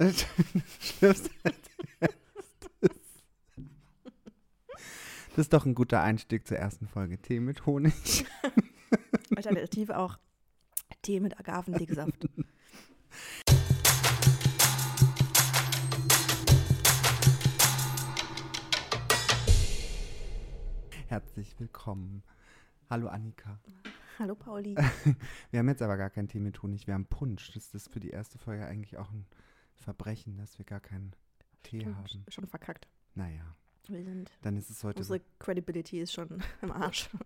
Schlimmste Das ist doch ein guter Einstieg zur ersten Folge. Tee mit Honig. Alternativ auch Tee mit Agavendicksaft. Herzlich willkommen. Hallo Annika. Hallo Pauli. Wir haben jetzt aber gar keinen Tee mit Honig, wir haben Punsch. Das ist für die erste Folge eigentlich auch ein Verbrechen, dass wir gar keinen Tee Schon- haben. Schon verkackt. Naja, Wir sind, dann ist es heute unsere Credibility ist schon im Arsch.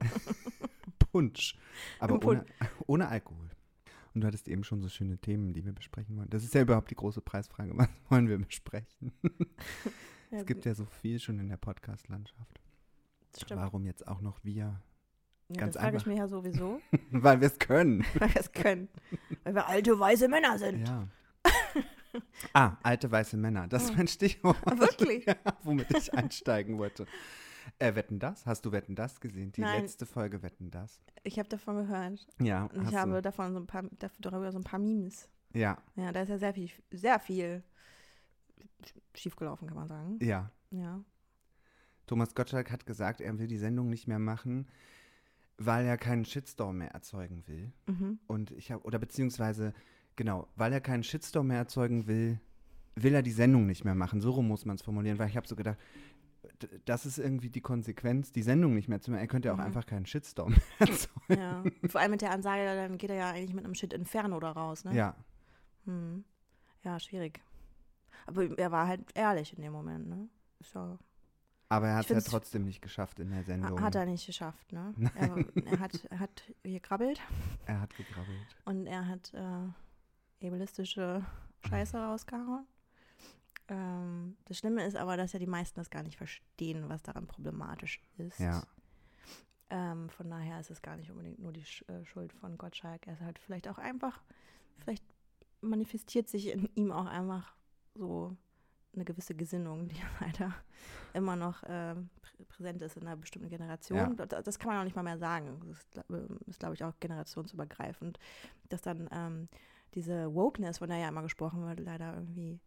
Punsch. Aber Im ohne, ohne Alkohol. Und du hattest eben schon so schöne Themen, die wir besprechen wollen. Das ist ja überhaupt die große Preisfrage. Was wollen wir besprechen? es gibt ja so viel schon in der Podcast-Landschaft. Warum jetzt auch noch wir? Ja, ganz das frage ich mich ja sowieso, Weil wir es können. weil wir es können. Weil wir alte, weiße Männer sind. Ja. Ah, alte weiße Männer. Das ist mein Stichwort. Ah, wirklich? Ja, womit ich einsteigen wollte. Äh, Wetten das? Hast du Wetten das gesehen? Die Nein. letzte Folge Wetten das? Ich habe davon gehört. Ja, Und ich habe du. davon so ein paar, darüber so ein paar Memes. Ja, Ja, da ist ja sehr viel, sehr viel schiefgelaufen, kann man sagen. ja. Ja. Thomas Gottschalk hat gesagt, er will die Sendung nicht mehr machen, weil er keinen Shitstorm mehr erzeugen will. Mhm. Und ich habe, oder beziehungsweise, genau, weil er keinen Shitstorm mehr erzeugen will, will er die Sendung nicht mehr machen. So rum muss man es formulieren, weil ich habe so gedacht, das ist irgendwie die Konsequenz, die Sendung nicht mehr zu machen. Er könnte ja auch Mhm. einfach keinen Shitstorm mehr erzeugen. Ja. Vor allem mit der Ansage, dann geht er ja eigentlich mit einem Shit Inferno da raus, ne? Ja, Hm. Ja, schwierig. Aber er war halt ehrlich in dem Moment, ne? Ja, aber er hat es ja trotzdem nicht geschafft in der Sendung. hat er nicht geschafft, ne? Er, er, hat, er hat gekrabbelt Er hat gekrabbelt. und er hat äh, ableistische Scheiße rausgehauen. Ähm, das Schlimme ist aber, dass ja die meisten das gar nicht verstehen, was daran problematisch ist. Ja. Ähm, von daher ist es gar nicht unbedingt nur die äh, Schuld von Gottschalk. Er ist halt vielleicht auch einfach, vielleicht manifestiert sich in ihm auch einfach so eine gewisse Gesinnung, die leider immer noch prä präsent ist in einer bestimmten Generation. Das, das kann man auch nicht mal mehr sagen. Das ist, ähm, ist glaube ich, auch generationsübergreifend, dass dann ähm, diese Wokeness, von der ja immer gesprochen wird, leider irgendwie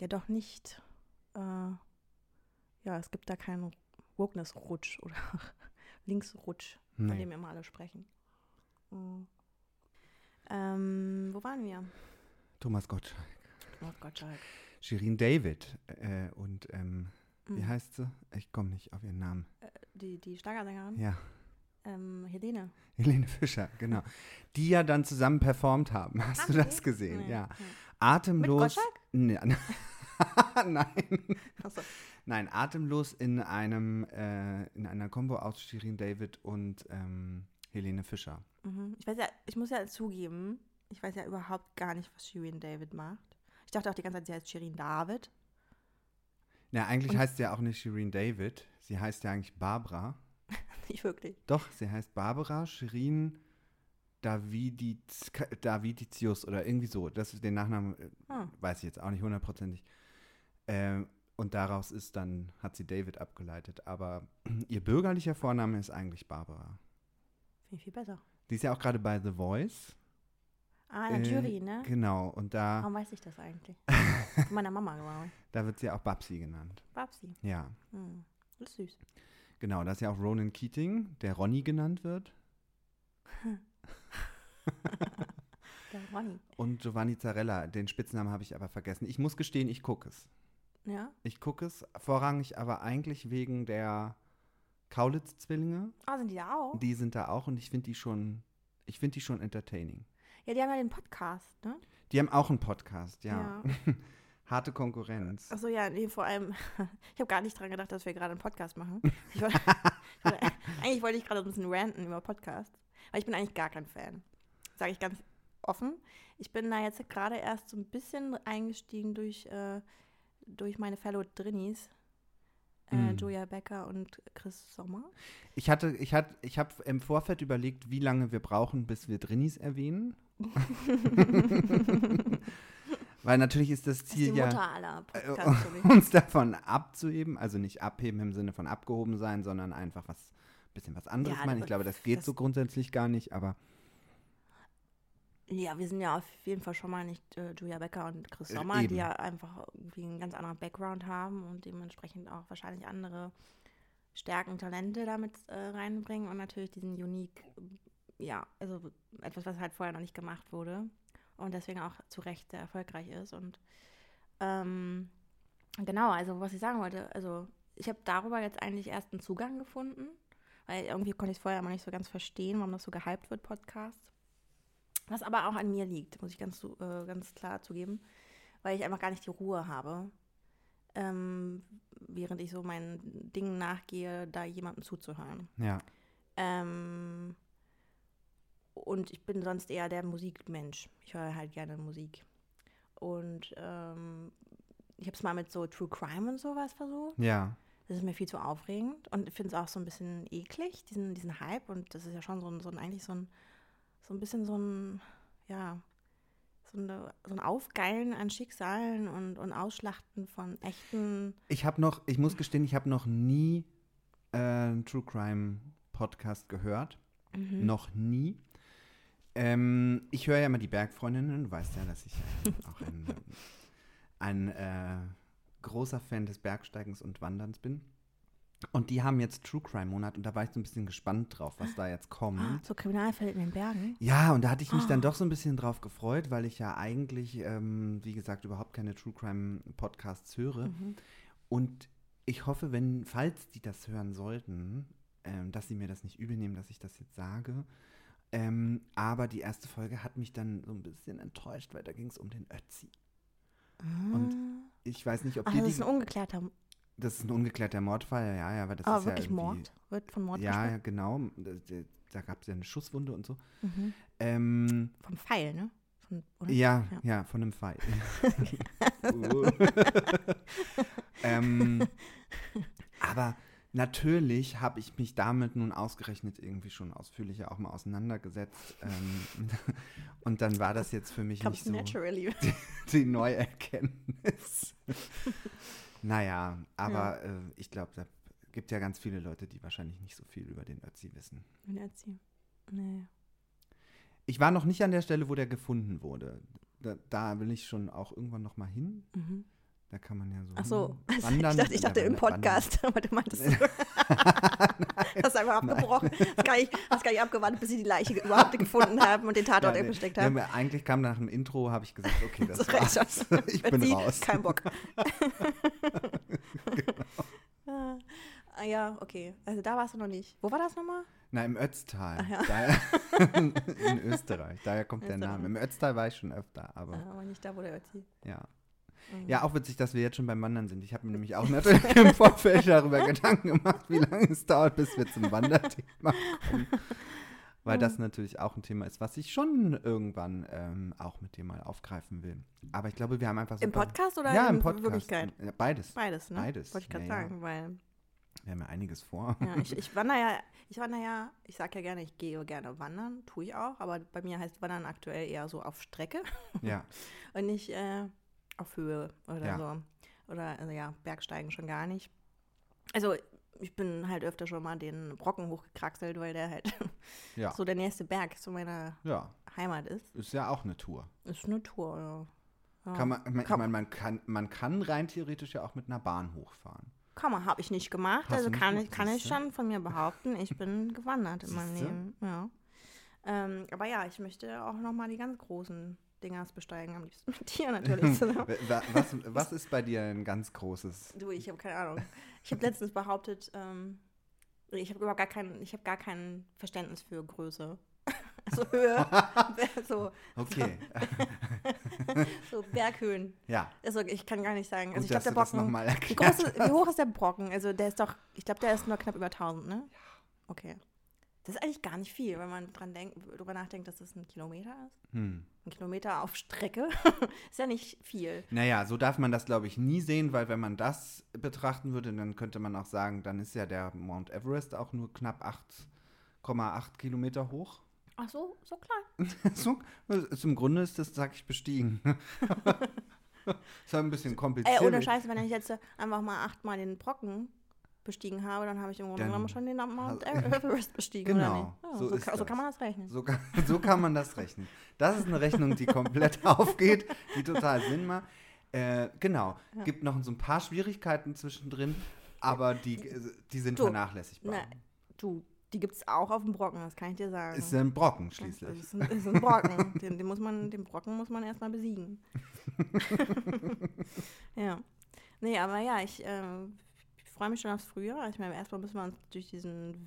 ja doch nicht, äh, ja, es gibt da keinen Wokeness-Rutsch oder Linksrutsch, von Nee. dem immer alle sprechen. Mhm. Ähm, wo waren wir? Thomas Gottschalk. Oh Gottschalk. Shirin David äh, und ähm, wie Mhm. heißt sie? Ich komme nicht auf ihren Namen. Die, die Schlagersängerin? Ja, Ähm, Helene. Helene Fischer, genau. Die ja dann zusammen performt haben. Hast du Ach, das gesehen? Nee. Ja. Nee. Atemlos. Gottschalk? Nee, Nein. Achso. Nein, atemlos in einem äh, in einer Kombo aus Shirin David und ähm, Helene Fischer. Mhm. Ich weiß ja, ich muss ja zugeben, ich weiß ja überhaupt gar nicht, was Shirin David macht. Ich dachte auch die ganze Zeit, sie heißt Shirin David. Ja, eigentlich Und- heißt sie ja auch nicht Shirin David. Sie heißt ja eigentlich Barbara. Nicht wirklich. Doch, sie heißt Barbara Shirin Davidiz, Daviditius oder irgendwie so. Das ist den Nachnamen, Ah. weiß ich jetzt auch nicht hundertprozentig. Ähm, und daraus ist dann, hat sie David abgeleitet. Aber ihr bürgerlicher Vorname ist eigentlich Barbara. Finde ich viel besser. Die ist ja auch gerade bei The Voice. Ah, in der Äh, Jury, ne? Genau, und da, Warum weiß ich das eigentlich? Von meiner Mama, ich. da wird sie auch Babsi genannt. Babsi. Ja, Hm. Das ist süß. Genau. Da ist ja auch Ronan Keating, der Ronny genannt wird. Der Ronny. Und Giovanni Zarella, den Spitznamen habe ich aber vergessen. Ich muss gestehen, ich gucke es. Ja? Ich gucke es vorrangig, aber eigentlich wegen der Kaulitz-Zwillinge. Ah, sind die da auch? Die sind da auch und ich finde die schon, ich finde die schon entertaining. Ja, die haben ja den Podcast, ne? Die haben auch einen Podcast, ja. Harte Konkurrenz. Achso, ja, nee, vor allem, ich habe gar nicht dran gedacht, dass wir gerade einen Podcast machen. Wollte, wollte, eigentlich wollte ich gerade ein bisschen ranten über Podcast, weil ich bin eigentlich gar kein Fan. Sage ich ganz offen. Ich bin da jetzt gerade erst so ein bisschen eingestiegen durch, äh, durch meine Fellow Drinnies. Äh, Mm. Julia Becker und Chris Sommer. Ich hatte, ich hatte, ich habe im Vorfeld überlegt, wie lange wir brauchen, bis wir Drinnies erwähnen. Weil natürlich ist das Das ist die Ziel ja, äh, uns davon abzuheben, also nicht abheben im Sinne von abgehoben sein, sondern einfach was bisschen was anderes Ja, machen. Ich das- glaube, das geht das- so grundsätzlich gar nicht, aber Ja, wir sind ja auf jeden Fall schon mal nicht äh, Julia Becker und Chris Äh, Sommer, die eben. ja einfach irgendwie einen ganz anderen Background haben und dementsprechend auch wahrscheinlich andere Stärken, Talente damit äh, reinbringen und natürlich diesen Unique, ja, also etwas, was halt vorher noch nicht gemacht wurde und deswegen auch zu Recht sehr erfolgreich ist. Und ähm, genau, also was ich sagen wollte, also ich habe darüber jetzt eigentlich erst einen Zugang gefunden, weil irgendwie konnte ich es vorher immer nicht so ganz verstehen, warum das so gehypt wird, Podcast. Was aber auch an mir liegt, muss ich ganz, äh, ganz klar zugeben, weil ich einfach gar nicht die Ruhe habe, ähm, während ich so meinen Dingen nachgehe, da jemandem zuzuhören. Ja. Ähm, und ich bin sonst eher der Musikmensch. Ich höre halt gerne Musik. Und ähm, ich habe es mal mit so True Crime und sowas versucht. Ja. Das ist mir viel zu aufregend und ich finde es auch so ein bisschen eklig, diesen, diesen Hype. Und das ist ja schon so ein, so ein eigentlich so ein, so ein bisschen so ein, ja, so, eine, so ein Aufgeilen an Schicksalen und, und Ausschlachten von echten. Ich habe noch, ich muss gestehen, ich habe noch nie äh, einen True Crime Podcast gehört. Mhm. Noch nie. Ähm, ich höre ja immer die Bergfreundinnen. Du weißt ja, dass ich auch ein, ein äh, großer Fan des Bergsteigens und Wanderns bin. Und die haben jetzt True Crime Monat und da war ich so ein bisschen gespannt drauf, was da jetzt kommt. So Kriminalfälle in den Bergen. Ja, und da hatte ich mich dann Ah. doch so ein bisschen drauf gefreut, weil ich ja eigentlich, ähm, wie gesagt, überhaupt keine True Crime Podcasts höre. Mhm. Und ich hoffe, wenn, falls die das hören sollten, ähm, dass sie mir das nicht übel nehmen, dass ich das jetzt sage. Ähm, aber die erste Folge hat mich dann so ein bisschen enttäuscht, weil da ging es um den Ötzi. Und ich weiß nicht, ob Ach, die, das ist ein ungeklärter, das ist ein ungeklärter Mordfall, ja, ja, aber das aber ist wirklich ja Mord. Wird von Mord Ja, ja, genau. Da, da- gab es ja eine Schusswunde und so. Mhm. Ähm, Vom Pfeil, ne? Von? Ja, Ja. ja, von einem Pfeil. Uh. ähm, aber natürlich habe ich mich damit nun ausgerechnet irgendwie schon ausführlicher auch mal auseinandergesetzt. Ähm, und dann war das jetzt für mich Comes nicht so die neue Erkenntnis. naja, aber äh, ich glaube, da gibt ja ganz viele Leute, die wahrscheinlich nicht so viel über den Ötzi wissen. Er erzählt. Nee. Ich war noch nicht an der Stelle, wo der gefunden wurde. Da, da will ich schon auch irgendwann noch mal hin. Mhm. Da kann man ja so. Ach so, also wandern. ich dachte, ich Ja, dachte im wandern- Podcast, aber du meintest, du hast einfach abgebrochen. Hast gar, nicht, hast gar nicht abgewartet, bis sie die Leiche überhaupt gefunden haben und den Ja, Tatort nee, eingesteckt nee, haben. aber eigentlich kam nach dem Intro, habe ich gesagt, okay, das So war's. schon. ich bin sie- raus. Kein Bock. Ah, ah, ja, okay. Also da warst du noch nicht. Wo war das nochmal? Na, im Ötztal. Ja. Daher, in Österreich. Daher kommt der Österreich. Name. Im Ötztal war ich schon öfter, aber Ah, aber nicht da, wo der Ötzi. ja. Mhm. Ja, auch witzig, dass wir jetzt schon beim Wandern sind. Ich habe mir nämlich auch natürlich im Vorfeld darüber Gedanken gemacht, wie lange es dauert, bis wir zum Wanderthema kommen. Weil das natürlich auch ein Thema ist, was ich schon irgendwann ähm, auch mit dir mal aufgreifen will. Aber ich glaube, wir haben einfach so. Im Podcast oder ja, in im Podcast. Wirklichkeit? Ja, beides. Beides, ne? Beides, Wollte ich gerade ja, ja. sagen, weil Wir haben ja einiges vor. ja, ich, ich wandere ja, ich wandere ja, ich sage ja gerne, ich gehe gerne wandern, tue ich auch, aber bei mir heißt Wandern aktuell eher so auf Strecke ja. und nicht äh, auf Höhe oder Ja. so. Oder also ja, Bergsteigen schon gar nicht. Also ich bin halt öfter schon mal den Brocken hochgekraxelt, weil der halt Ja. so der nächste Berg zu meiner ja, Heimat ist. ist ja auch eine Tour. Ist eine Tour, ja. Kann man, man, Kann- ich meine, man kann, man kann rein theoretisch ja auch mit einer Bahn hochfahren. Kann man, habe ich nicht gemacht. Hast also kann ich, kann ich schon von mir behaupten, ich bin gewandert in meinem? Leben. Ja. Ähm, aber ja, ich möchte auch nochmal die ganz großen Dingers besteigen, am liebsten mit dir natürlich. Wa- was, was ist bei dir ein ganz großes? du, ich habe keine Ahnung. Ich habe letztens behauptet, ähm, ich habe überhaupt gar kein, ich habe gar kein Verständnis für Größe. Also Höhe, so, Okay, so Berghöhen. ja. Also ich kann gar nicht sagen. Gut, Also ich glaube, der Brocken. Wie, groß ist, wie hoch ist der Brocken? Also der ist doch, ich glaube, der ist nur knapp über 1000, ne? Ja. Okay. Das ist eigentlich gar nicht viel, wenn man dran denkt, drüber nachdenkt, dass das ein Kilometer ist. Hm. Ein Kilometer auf Strecke ist ja nicht viel. Naja, so darf man das, glaube ich, nie sehen, weil wenn man das betrachten würde, dann könnte man auch sagen, dann ist ja der Mount Everest auch nur knapp 8,8 Kilometer hoch. Ach so, so klein. so, ist, Im Grunde ist das, sag ich, bestiegen. ist ja ein bisschen kompliziert. Ey, ohne Scheiße, wenn ich jetzt einfach mal achtmal den Brocken bestiegen habe, dann habe ich im Grunde genommen schon den Mount Everest bestiegen, Genau, oder nicht? Ja, so so, ist ka- so das. kann man das rechnen. So kann, so kann man das rechnen. Das ist eine Rechnung, die komplett aufgeht, die total Sinn macht. Äh, genau. Ja. Gibt noch so ein paar Schwierigkeiten zwischendrin, aber die, die sind Du, vernachlässigbar. Na, du, die gibt es auch auf dem Brocken, das kann ich dir sagen. Ist ein Brocken Das schließlich. ist ein, ist ein Brocken. den, den, muss man, den Brocken muss man erstmal besiegen. ja. Nee, aber ja, ich, ich freue mich schon aufs Frühjahr. Ich meine, erstmal müssen wir uns durch diesen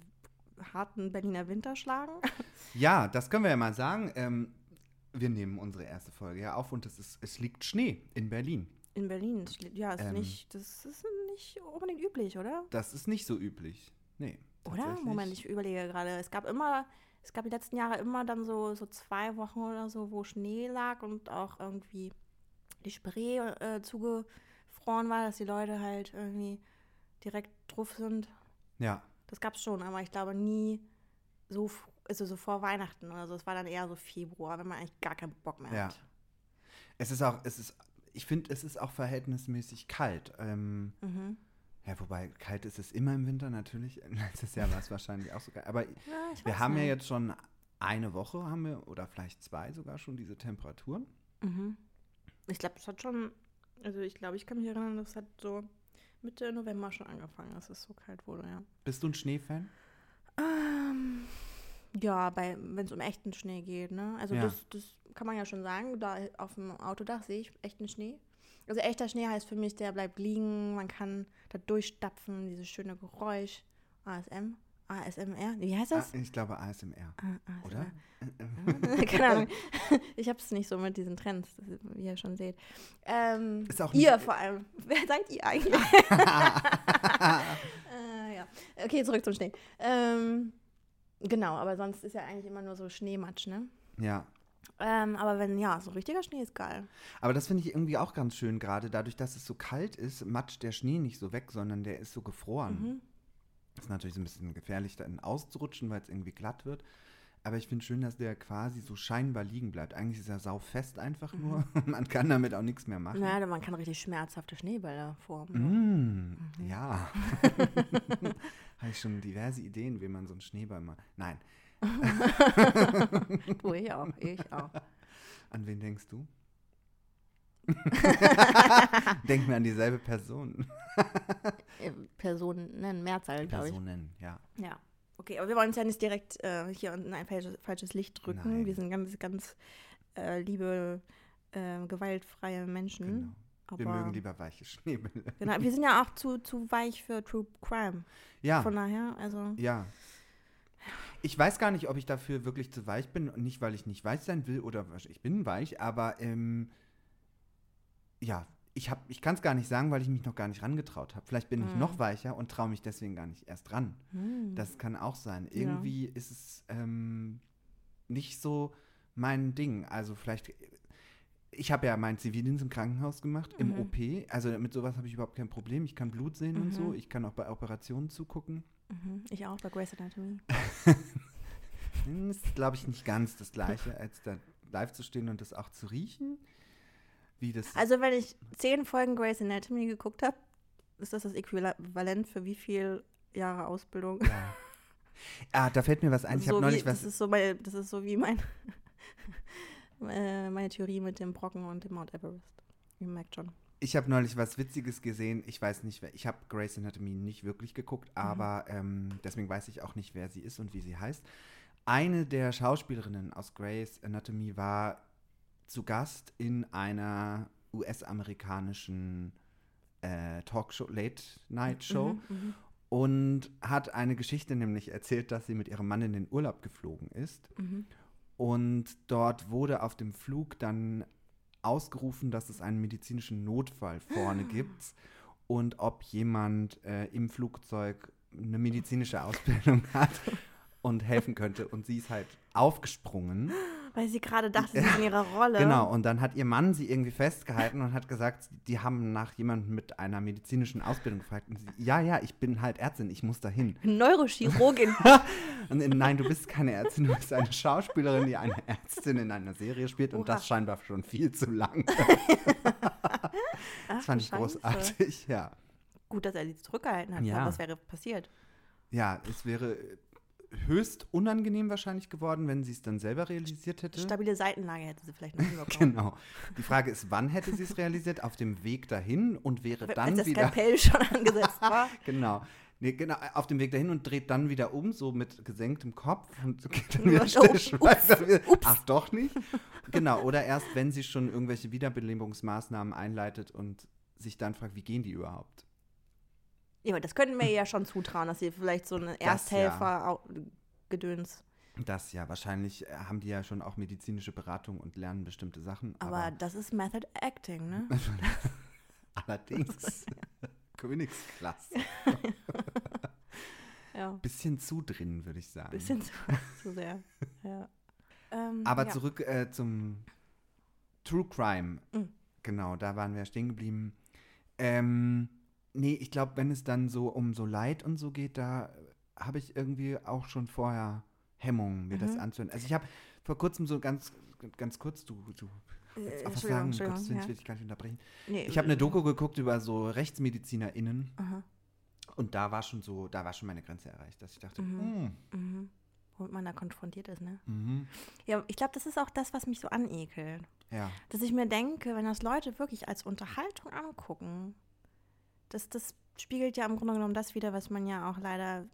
harten Berliner Winter schlagen. Ja, das können wir ja mal sagen. Ähm, wir nehmen unsere erste Folge ja auf und es, ist, es liegt Schnee in Berlin. In Berlin. Ja, ist Ähm. nicht, das ist nicht unbedingt üblich, oder? Das ist nicht so üblich. Nee. Oder? Moment, ich überlege gerade. Es gab immer, es gab die letzten Jahre immer dann so, so zwei Wochen oder so, wo Schnee lag und auch irgendwie die Spree äh, zugefroren war, dass die Leute halt irgendwie direkt drauf sind. Ja. Das gab's schon, aber ich glaube nie so, also so vor Weihnachten oder so. Es war dann eher so Februar, wenn man eigentlich gar keinen Bock mehr Ja. hat. Es ist auch, es ist, ich finde, es ist auch verhältnismäßig kalt. Ähm, Mhm. ja, wobei kalt ist es immer im Winter natürlich. Letztes Jahr war es wahrscheinlich auch so kalt. Aber Ja, wir haben ja nicht. jetzt schon eine Woche, haben wir, oder vielleicht zwei sogar schon diese Temperaturen. Mhm. Ich glaube, es hat schon, also ich glaube, ich kann mich erinnern, das hat so Mitte November schon angefangen, dass es so kalt wurde, ja. Bist du ein Schneefan? Ähm, ja, wenn es um echten Schnee geht, ne? Also Ja. das, das kann man ja schon sagen. Da auf dem Autodach sehe ich echten Schnee. Also echter Schnee heißt für mich, der bleibt liegen, man kann da durchstapfen, dieses schöne Geräusch. ASM? ASMR? Wie heißt Ah, das? ich glaube ASMR, Ah, oder? ASMR. Keine Ahnung. Ich habe es nicht so mit diesen Trends, wie ihr schon seht. Ähm, Ist auch ihr vor allem. Wer seid ihr eigentlich? äh, ja. Okay, zurück zum Schnee. Ähm, genau, aber sonst ist ja eigentlich immer nur so Schneematsch, ne? Ja. Ähm, aber wenn, ja, so richtiger Schnee ist geil. Aber das finde ich irgendwie auch ganz schön, gerade dadurch, dass es so kalt ist, matscht der Schnee nicht so weg, sondern der ist so gefroren. Mhm. Ist natürlich so ein bisschen gefährlich, dann auszurutschen, weil es irgendwie glatt wird. Aber ich finde schön, dass der quasi so scheinbar liegen bleibt. Eigentlich ist er saufest einfach nur. Man kann damit auch nichts mehr machen. Naja, man kann richtig schmerzhafte Schneebälle formen. Mm, Ja. Habe ich schon diverse Ideen, wie man so einen Schneeball macht. Nein. Du, ich auch, ich auch. An wen denkst du? Denk mir an dieselbe Person. Äh, Personen, nennen Mehrzahl, glaube ich. Personen, ja. Ja. Okay, aber wir wollen uns ja nicht direkt äh, hier in ein falsches, falsches Licht drücken. Nein. Wir sind ganz, ganz äh, liebe, äh, gewaltfreie Menschen. Genau. Aber, Wir mögen lieber weiche Schneebälle. Genau, wir sind ja auch zu, zu weich für True Crime. Ja. Von daher, also. Ja. Ich weiß gar nicht, ob ich dafür wirklich zu weich bin. Nicht, weil ich nicht weich sein will oder ich bin weich, aber ähm, ja, ich, hab- ich kann es gar nicht sagen, weil ich mich noch gar nicht rangetraut habe. Vielleicht bin ich Hm. noch weicher und traue mich deswegen gar nicht erst ran. Hm. Das kann auch sein. Ja. Irgendwie ist es ähm, nicht so mein Ding. Also vielleicht, ich habe ja meinen Zivildienst im Krankenhaus gemacht, im Mhm. OP. Also mit sowas habe ich überhaupt kein Problem. Ich kann Blut sehen und so. Mhm. Ich kann auch bei Operationen zugucken. Mhm. Ich auch bei Grey's Anatomy. Ist, glaube ich, nicht ganz das Gleiche, als da live zu stehen und das auch zu riechen. Wie das. Also, wenn ich zehn Folgen Grey's Anatomy geguckt habe, ist das das Äquivalent für wie viel Jahre Ausbildung? ja. Ah, da fällt mir was ein. Ich so habe neulich wie, was. Das ist so, mein, das ist so wie mein, äh, meine Theorie mit dem Brocken und dem Mount Everest. Ihr merkt schon. Ich habe neulich was Witziges gesehen. Ich weiß nicht, wer. Ich habe Grey's Anatomy nicht wirklich geguckt, Mhm. aber ähm, deswegen weiß ich auch nicht, wer sie ist und wie sie heißt. Eine der Schauspielerinnen aus Grey's Anatomy war zu Gast in einer US-amerikanischen äh, Talkshow, Late-Night-Show. Mhm, mhm. und hat eine Geschichte nämlich erzählt, dass sie mit ihrem Mann in den Urlaub geflogen ist. Mhm. Und dort wurde auf dem Flug dann ausgerufen, dass es einen medizinischen Notfall vorne gibt und ob jemand äh, im Flugzeug eine medizinische Ausbildung hat und helfen könnte. Und sie ist halt aufgesprungen. Weil sie gerade dachte, sie ist in ihrer Rolle. Genau, und dann hat ihr Mann sie irgendwie festgehalten und hat gesagt, die haben nach jemandem mit einer medizinischen Ausbildung gefragt. Und sie, ja, ja, ich bin halt Ärztin, ich muss dahin. Neurochirurgin. Und nein, du bist keine Ärztin, du bist eine Schauspielerin, die eine Ärztin in einer Serie spielt und Oha. das scheinbar schon viel zu lang. Das fand ich Scheiße. großartig, ja. gut, dass er sie zurückgehalten hat. Ja. Was wäre passiert? Ja, es wäre höchst unangenehm wahrscheinlich geworden, wenn sie es dann selber realisiert hätte. Stabile Seitenlage hätte sie vielleicht noch hinbekommen. Genau. Die Frage ist, wann hätte sie es realisiert? Auf dem Weg dahin und wäre dann Als das wieder. Skalpell schon angesetzt war. Genau. Nee, genau, auf dem Weg dahin und dreht dann wieder um, so mit gesenktem Kopf und geht dann wieder ups, schnell ups, weiter. wieder- ups. Ach, doch nicht? Genau, oder erst, wenn sie schon irgendwelche Wiederbelebungsmaßnahmen einleitet und sich dann fragt, wie gehen die überhaupt? Ja, aber das könnten wir ja schon zutrauen, dass sie vielleicht so eine ja. Ersthelfer-Gedöns. Das ja, wahrscheinlich äh, haben die ja schon auch medizinische Beratung und lernen bestimmte Sachen. Aber, Aber, das ist Method Acting, ne? allerdings Königsklasse. Ja. Bisschen zu drin, würde ich sagen. Bisschen zu, zu sehr. Ja. Ähm, Aber ja. zurück äh, zum True Crime. Mhm. Genau, da waren wir stehen geblieben. Ähm, nee, ich glaube, wenn es dann so um so Leid und so geht, da habe ich irgendwie auch schon vorher Hemmungen, mir das Mhm. anzuhören. Also ich habe vor kurzem so ganz, ganz kurz, du, du Äh, was Entschuldigung, sagen, Gottes Willen, ich ja. will dich gar nicht unterbrechen. Nee, Ich habe eine Doku geguckt über so RechtsmedizinerInnen Aha. und da war schon so, da war schon meine Grenze erreicht, dass ich dachte, Mhm. hm, Mhm. Womit man da konfrontiert ist, ne? mhm, Ja, ich glaube, das ist auch das, was mich so anekelt. ja, Dass ich mir denke, wenn das Leute wirklich als Unterhaltung angucken, das, das spiegelt ja im Grunde genommen das wieder, was man ja auch leider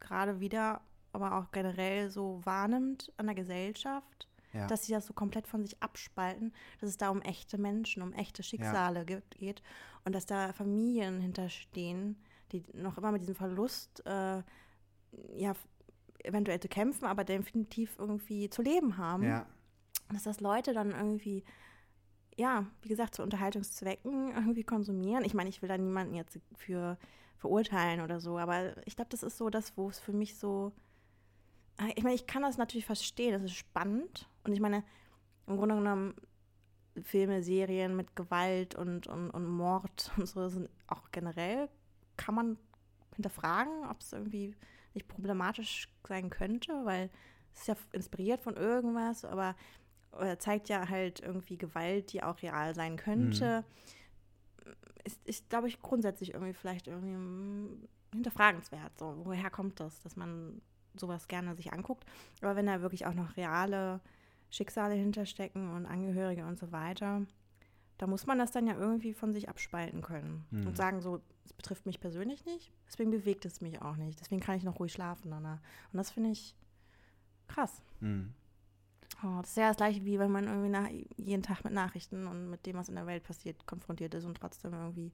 gerade wieder, aber auch generell so wahrnimmt an der Gesellschaft, ja. dass sie das so komplett von sich abspalten, dass es da um echte Menschen, um echte Schicksale gibt, geht und dass da Familien hinterstehen, die noch immer mit diesem Verlust äh, ja eventuell zu kämpfen, aber definitiv irgendwie zu leben haben. ja. Dass das Leute dann irgendwie, ja, wie gesagt, zu Unterhaltungszwecken irgendwie konsumieren. Ich meine, ich will da niemanden jetzt für verurteilen oder so, aber ich glaube, das ist so das, wo es für mich so. äh, Ich meine, ich kann das natürlich verstehen, das ist spannend. Und ich meine, im Grunde genommen, Filme, Serien mit Gewalt und, und, und Mord und so sind auch generell, kann man hinterfragen, ob es irgendwie nicht problematisch sein könnte, weil es ist ja inspiriert von irgendwas, aber äh, zeigt ja halt irgendwie Gewalt, die auch real sein könnte. Ist, ist glaube ich, grundsätzlich irgendwie vielleicht irgendwie hinterfragenswert. So, woher kommt das, dass man sowas gerne sich anguckt? Aber wenn da wirklich auch noch reale Schicksale hinterstecken und Angehörige und so weiter, da muss man das dann ja irgendwie von sich abspalten können Hm. und sagen so, es betrifft mich persönlich nicht, deswegen bewegt es mich auch nicht, deswegen kann ich noch ruhig schlafen danach. Und das finde ich krass. Hm. Oh, das ist ja das gleiche, wie wenn man irgendwie nach, jeden Tag mit Nachrichten und mit dem, was in der Welt passiert, konfrontiert ist und trotzdem irgendwie.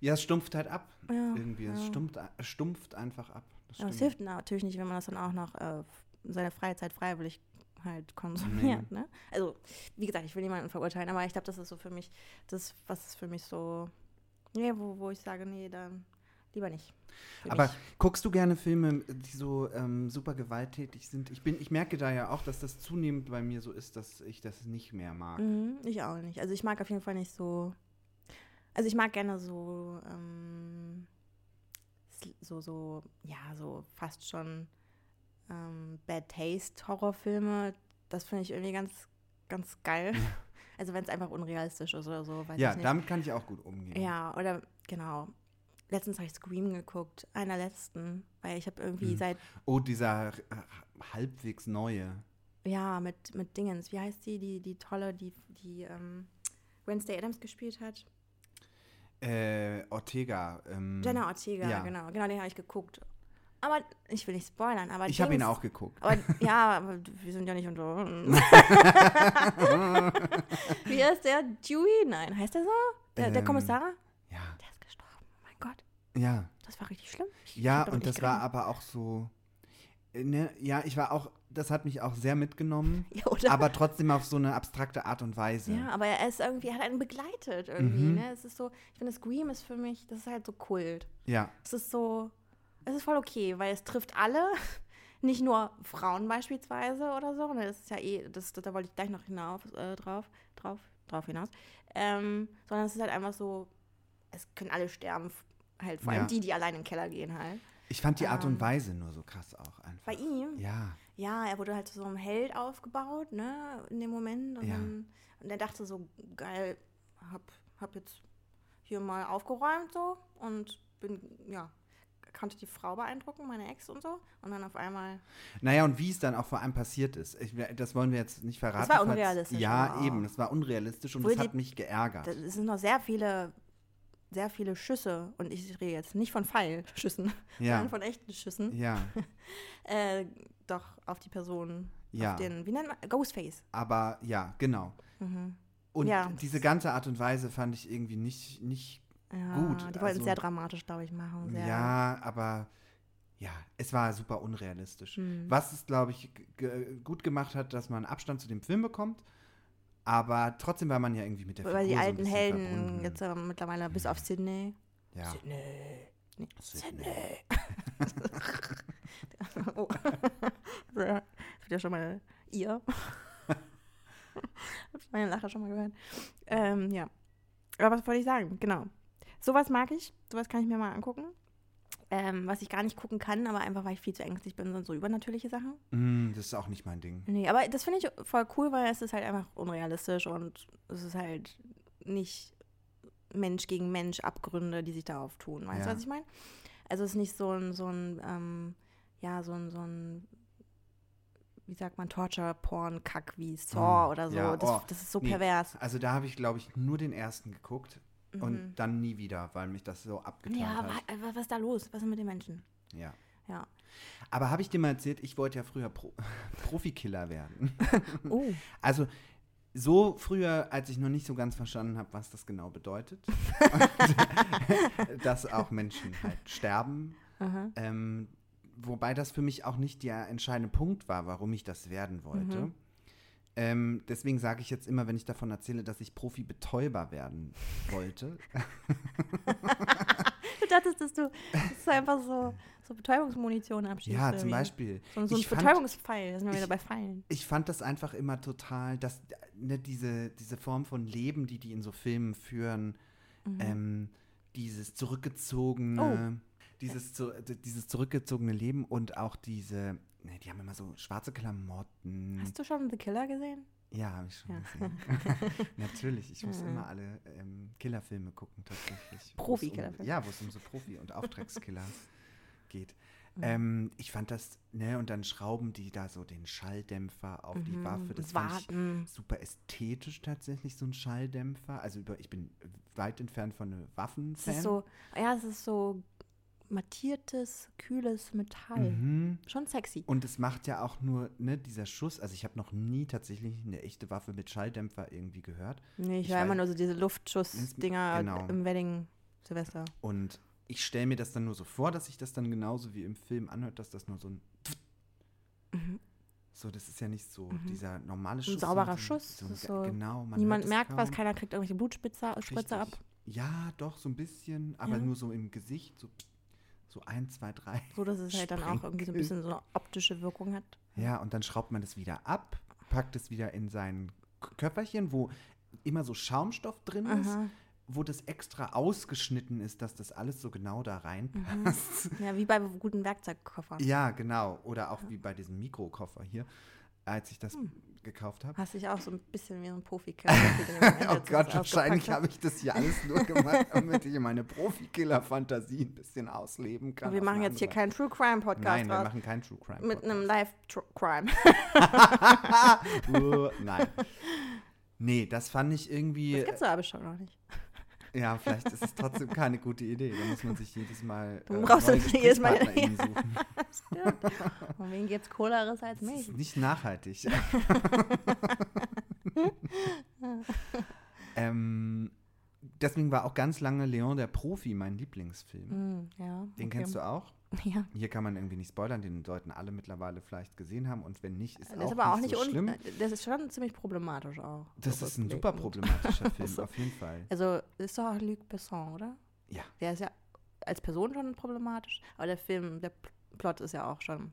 Ja, es stumpft halt ab. Ja, Irgendwie. Es ja. stumpft, es stumpft einfach ab. Das Ja, es hilft natürlich nicht, wenn man das dann auch noch äh, in seiner Freizeit freiwillig halt konsumiert. Ne? Also, wie gesagt, ich will niemanden verurteilen, aber ich glaube, das ist so für mich, das, was für mich so, nee, wo, wo ich sage, nee, dann lieber nicht. Aber ich. guckst du gerne Filme, die so ähm, super gewalttätig sind? Ich, bin, ich merke da ja auch, dass das zunehmend bei mir so ist, dass ich das nicht mehr mag. Mhm, ich auch nicht. Also ich mag auf jeden Fall nicht so. Also ich mag gerne so, ähm, so, so, ja, so fast schon ähm, Bad Taste Horrorfilme. Das finde ich irgendwie ganz, ganz geil. Also wenn es einfach unrealistisch ist oder so, weiß Ja, ich nicht. damit kann ich auch gut umgehen. Ja, oder genau. Letztens habe ich Scream geguckt, einer letzten, weil ich habe irgendwie Mhm. seit, Oh, dieser äh, halbwegs neue. ja, mit, mit Dingens, wie heißt die, die, die tolle, die, die ähm, Wednesday Adams gespielt hat? Äh, Ortega. Ähm, Jenna Ortega, ja. genau. Genau, den habe ich geguckt. Aber ich will nicht spoilern, aber ich habe ihn auch geguckt. Aber ja, aber wir sind ja nicht unter. Wie heißt der? Dewey? Nein, heißt der so? Der, der Ähm, Kommissar? Ja, Der ist gestorben. Oh mein Gott, ja. das war richtig schlimm. Ich- Ja, und das war gerechnet. aber auch so. äh, Ne, ja, ich war auch, das hat mich auch sehr mitgenommen, Ja, oder? aber trotzdem auf so eine abstrakte Art und Weise. Ja, aber er ist irgendwie, er hat einen begleitet irgendwie, Mhm. ne? Es ist so, ich finde, Scream ist für mich, das ist halt so Kult. Ja, Es ist so, es ist voll okay, weil es trifft alle, nicht nur Frauen beispielsweise oder so. Ne? Das ist ja eh, das, da wollte ich gleich noch hinauf, äh, drauf, drauf, drauf hinaus. Ähm, sondern es ist halt einfach so, es können alle sterben, halt vor allem Ja. die, die allein in den Keller gehen halt. ich fand die Art Ähm, und Weise nur so krass auch einfach. Bei ihm, Ja, ja, er wurde halt so einem Held aufgebaut, ne, in dem Moment. Und, Ja. dann, und er dachte so, geil, hab, hab jetzt hier mal aufgeräumt so und bin, ja, konnte die Frau beeindrucken, meine Ex und so. Und dann auf einmal. Naja, und wie es dann auch vor allem passiert ist. Ich, das wollen wir jetzt nicht verraten. war falls- unrealistisch, Ja, aber auch. eben. Das war unrealistisch und Obwohl das hat die- mich geärgert. Es sind noch sehr viele, sehr viele Schüsse. Und ich rede jetzt nicht von Pfeilschüssen, ja. sondern von echten Schüssen. Ja, Äh, doch auf die Person. ja. Auf den, wie nennt man? Ghostface. Aber ja, genau. Mhm. Und Ja. diese ganze Art und Weise fand ich irgendwie nicht, nicht Ja, Gut, Die wollten also- es sehr dramatisch, glaube ich, machen. Sehr, ja, aber ja, es war super unrealistisch. Hm. Was es, glaube ich, gut gemacht hat, dass man Abstand zu dem Film bekommt. Aber trotzdem war man ja irgendwie mit der Weil die Figur so ein alten bisschen Helden verbunden. jetzt äh, mittlerweile bis auf Sydney. ja. Sydney. Nee, Sydney. oh. ja, wird ja schon mal ihr. Hab meine Lache schon mal gehört. Ähm, ja. Aber was wollte ich sagen? Genau. Sowas mag ich. Sowas kann ich mir mal angucken. Ähm, was ich gar nicht gucken kann, aber einfach, weil ich viel zu ängstlich bin, sind so übernatürliche Sachen. Mm, das ist auch nicht mein Ding. Nee, aber das finde ich voll cool, weil es ist halt einfach unrealistisch und es ist halt nicht Mensch gegen Mensch Abgründe, die sich da auftun. Weißt du, Ja. was ich meine? Also es ist nicht so ein, so ein, ähm, ja, so ein, so ein, wie sagt man, Torture-Porn-Kack wie Saw Mm, oder so. ja, das, oh, das ist so nee. pervers. Also da habe ich, glaube ich, nur den ersten geguckt und Mhm. dann nie wieder, weil mich das so abgetan Ja, hat. wa- wa- was ist da los? Was ist mit den Menschen? Ja. Ja. Aber habe ich dir mal erzählt, ich wollte ja früher Pro Profikiller werden. Oh. Also so früher, als ich noch nicht so ganz verstanden habe, was das genau bedeutet. Und, dass auch Menschen halt sterben. Ähm, wobei das für mich auch nicht der entscheidende Punkt war, warum ich das werden wollte. Mhm. Ähm, deswegen sage ich jetzt immer, wenn ich davon erzähle, dass ich Profi-Betäuber werden wollte. Du dachtest, dass du, dass du einfach so, so Betäubungsmunition abschießt. ja, zum? Beispiel. So, so ein Betäubungspfeil, da sind wir wieder bei Pfeilen. ich fand das einfach immer total, dass ne, diese, diese Form von Leben, die die in so Filmen führen, Mhm. ähm, dieses zurückgezogene, dieses, zu, d- dieses zurückgezogene Leben und auch diese, ne, die haben immer so schwarze Klamotten. Hast du schon The Killer gesehen? ja, habe ich schon Ja. gesehen. Natürlich, ich muss Ja. immer alle ähm, Killerfilme gucken, tatsächlich. Profi-Killerfilme. Um, ja, wo es um so Profi- und Auftragskiller geht. Mhm. Ähm, ich fand das, ne, und dann schrauben die da so den Schalldämpfer auf die Mhm, Waffe. Das fand ich Warten. super ästhetisch tatsächlich, so ein Schalldämpfer. Also über, ich bin weit entfernt von einem Es Waffenfan. ist so, ja, es ist so mattiertes, kühles Metall. Mhm. Schon sexy. Und es macht ja auch nur, ne, dieser Schuss, also ich habe noch nie tatsächlich eine echte Waffe mit Schalldämpfer irgendwie gehört. Nee, ich, ich höre immer nur so diese Luftschuss-Dinger Genau. im Wedding Silvester. Und ich stelle mir das dann nur so vor, dass sich das dann genauso wie im Film anhört, dass das nur so ein Mhm. so, das ist ja nicht so Mhm. dieser normale Schuss. sauberer sondern Schuss, So ein, so- genau, man Niemand merkt was, kaum. keiner kriegt irgendwelche Blutspritzer Spritzer ab. Ja, doch, so ein bisschen, aber Ja. nur so im Gesicht, so, so ein, zwei, drei. So dass es halt dann auch irgendwie so ein bisschen so eine optische Wirkung hat. Ja, und dann schraubt man das wieder ab, packt es wieder in sein K- Köfferchen, wo immer so Schaumstoff drin ist, Aha. wo das extra ausgeschnitten ist, dass das alles so genau da reinpasst. Ja, wie bei guten Werkzeugkoffern. Ja, genau. Oder auch wie bei diesem Mikrokoffer hier, als ich das Hm. Gekauft habe. Hast dich auch so ein bisschen wie ein Profi Oh Gott, wahrscheinlich habe ich das hier alles nur gemacht, damit ich meine Profikiller-Fantasie ein bisschen ausleben kann. Wir auf machen jetzt hier keinen True Crime Podcast Nein, wir machen keinen True Crime. Mit einem Podcast. Live-Crime. uh, nein. Nee, das fand ich irgendwie. Das gibt's aber schon noch nicht. Ja, vielleicht ist es trotzdem keine gute Idee. Da muss man sich jedes Mal. Du brauchst neue jedes Mal- GesprächspartnerInnen suchen. Stimmt. Und wen gibt's Cooleres als Das mich? ist nicht nachhaltig. ähm, deswegen war auch ganz lange Leon der Profi mein Lieblingsfilm. Hm, ja. Den kennst du auch? Ja. Hier kann man irgendwie nicht spoilern, den sollten alle mittlerweile vielleicht gesehen haben und wenn nicht, ist Das auch ist aber auch nicht nicht so schlimm. Das ist schon ziemlich problematisch auch. Das so ist ein super problematischer Film, So. auf jeden Fall. Also ist doch auch Luc Besson, oder? Ja. Der ist ja als Person schon problematisch, aber der Film, der Plot ist ja auch schon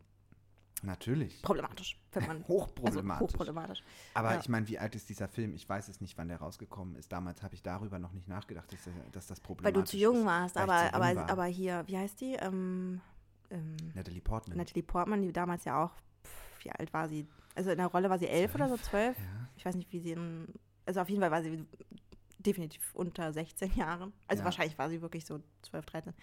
Natürlich. problematisch, wenn man Hochproblematisch. Also hochproblematisch. Aber Ja. ich meine, wie alt ist dieser Film? Ich weiß es nicht, wann der rausgekommen ist. Damals habe ich darüber noch nicht nachgedacht, dass, dass das Weil problematisch du zu jung ist. warst, weil aber, jung aber, war. aber hier, wie heißt die? Ähm, ähm, Natalie Portman. Natalie Portman, die damals ja auch, pff, wie alt war sie? Also in der Rolle war sie elf oder so, zwölf? Ja. Ich weiß nicht, wie sie in, also auf jeden Fall war sie definitiv unter 16 Jahren. Also Ja. wahrscheinlich war sie wirklich so 12, 13.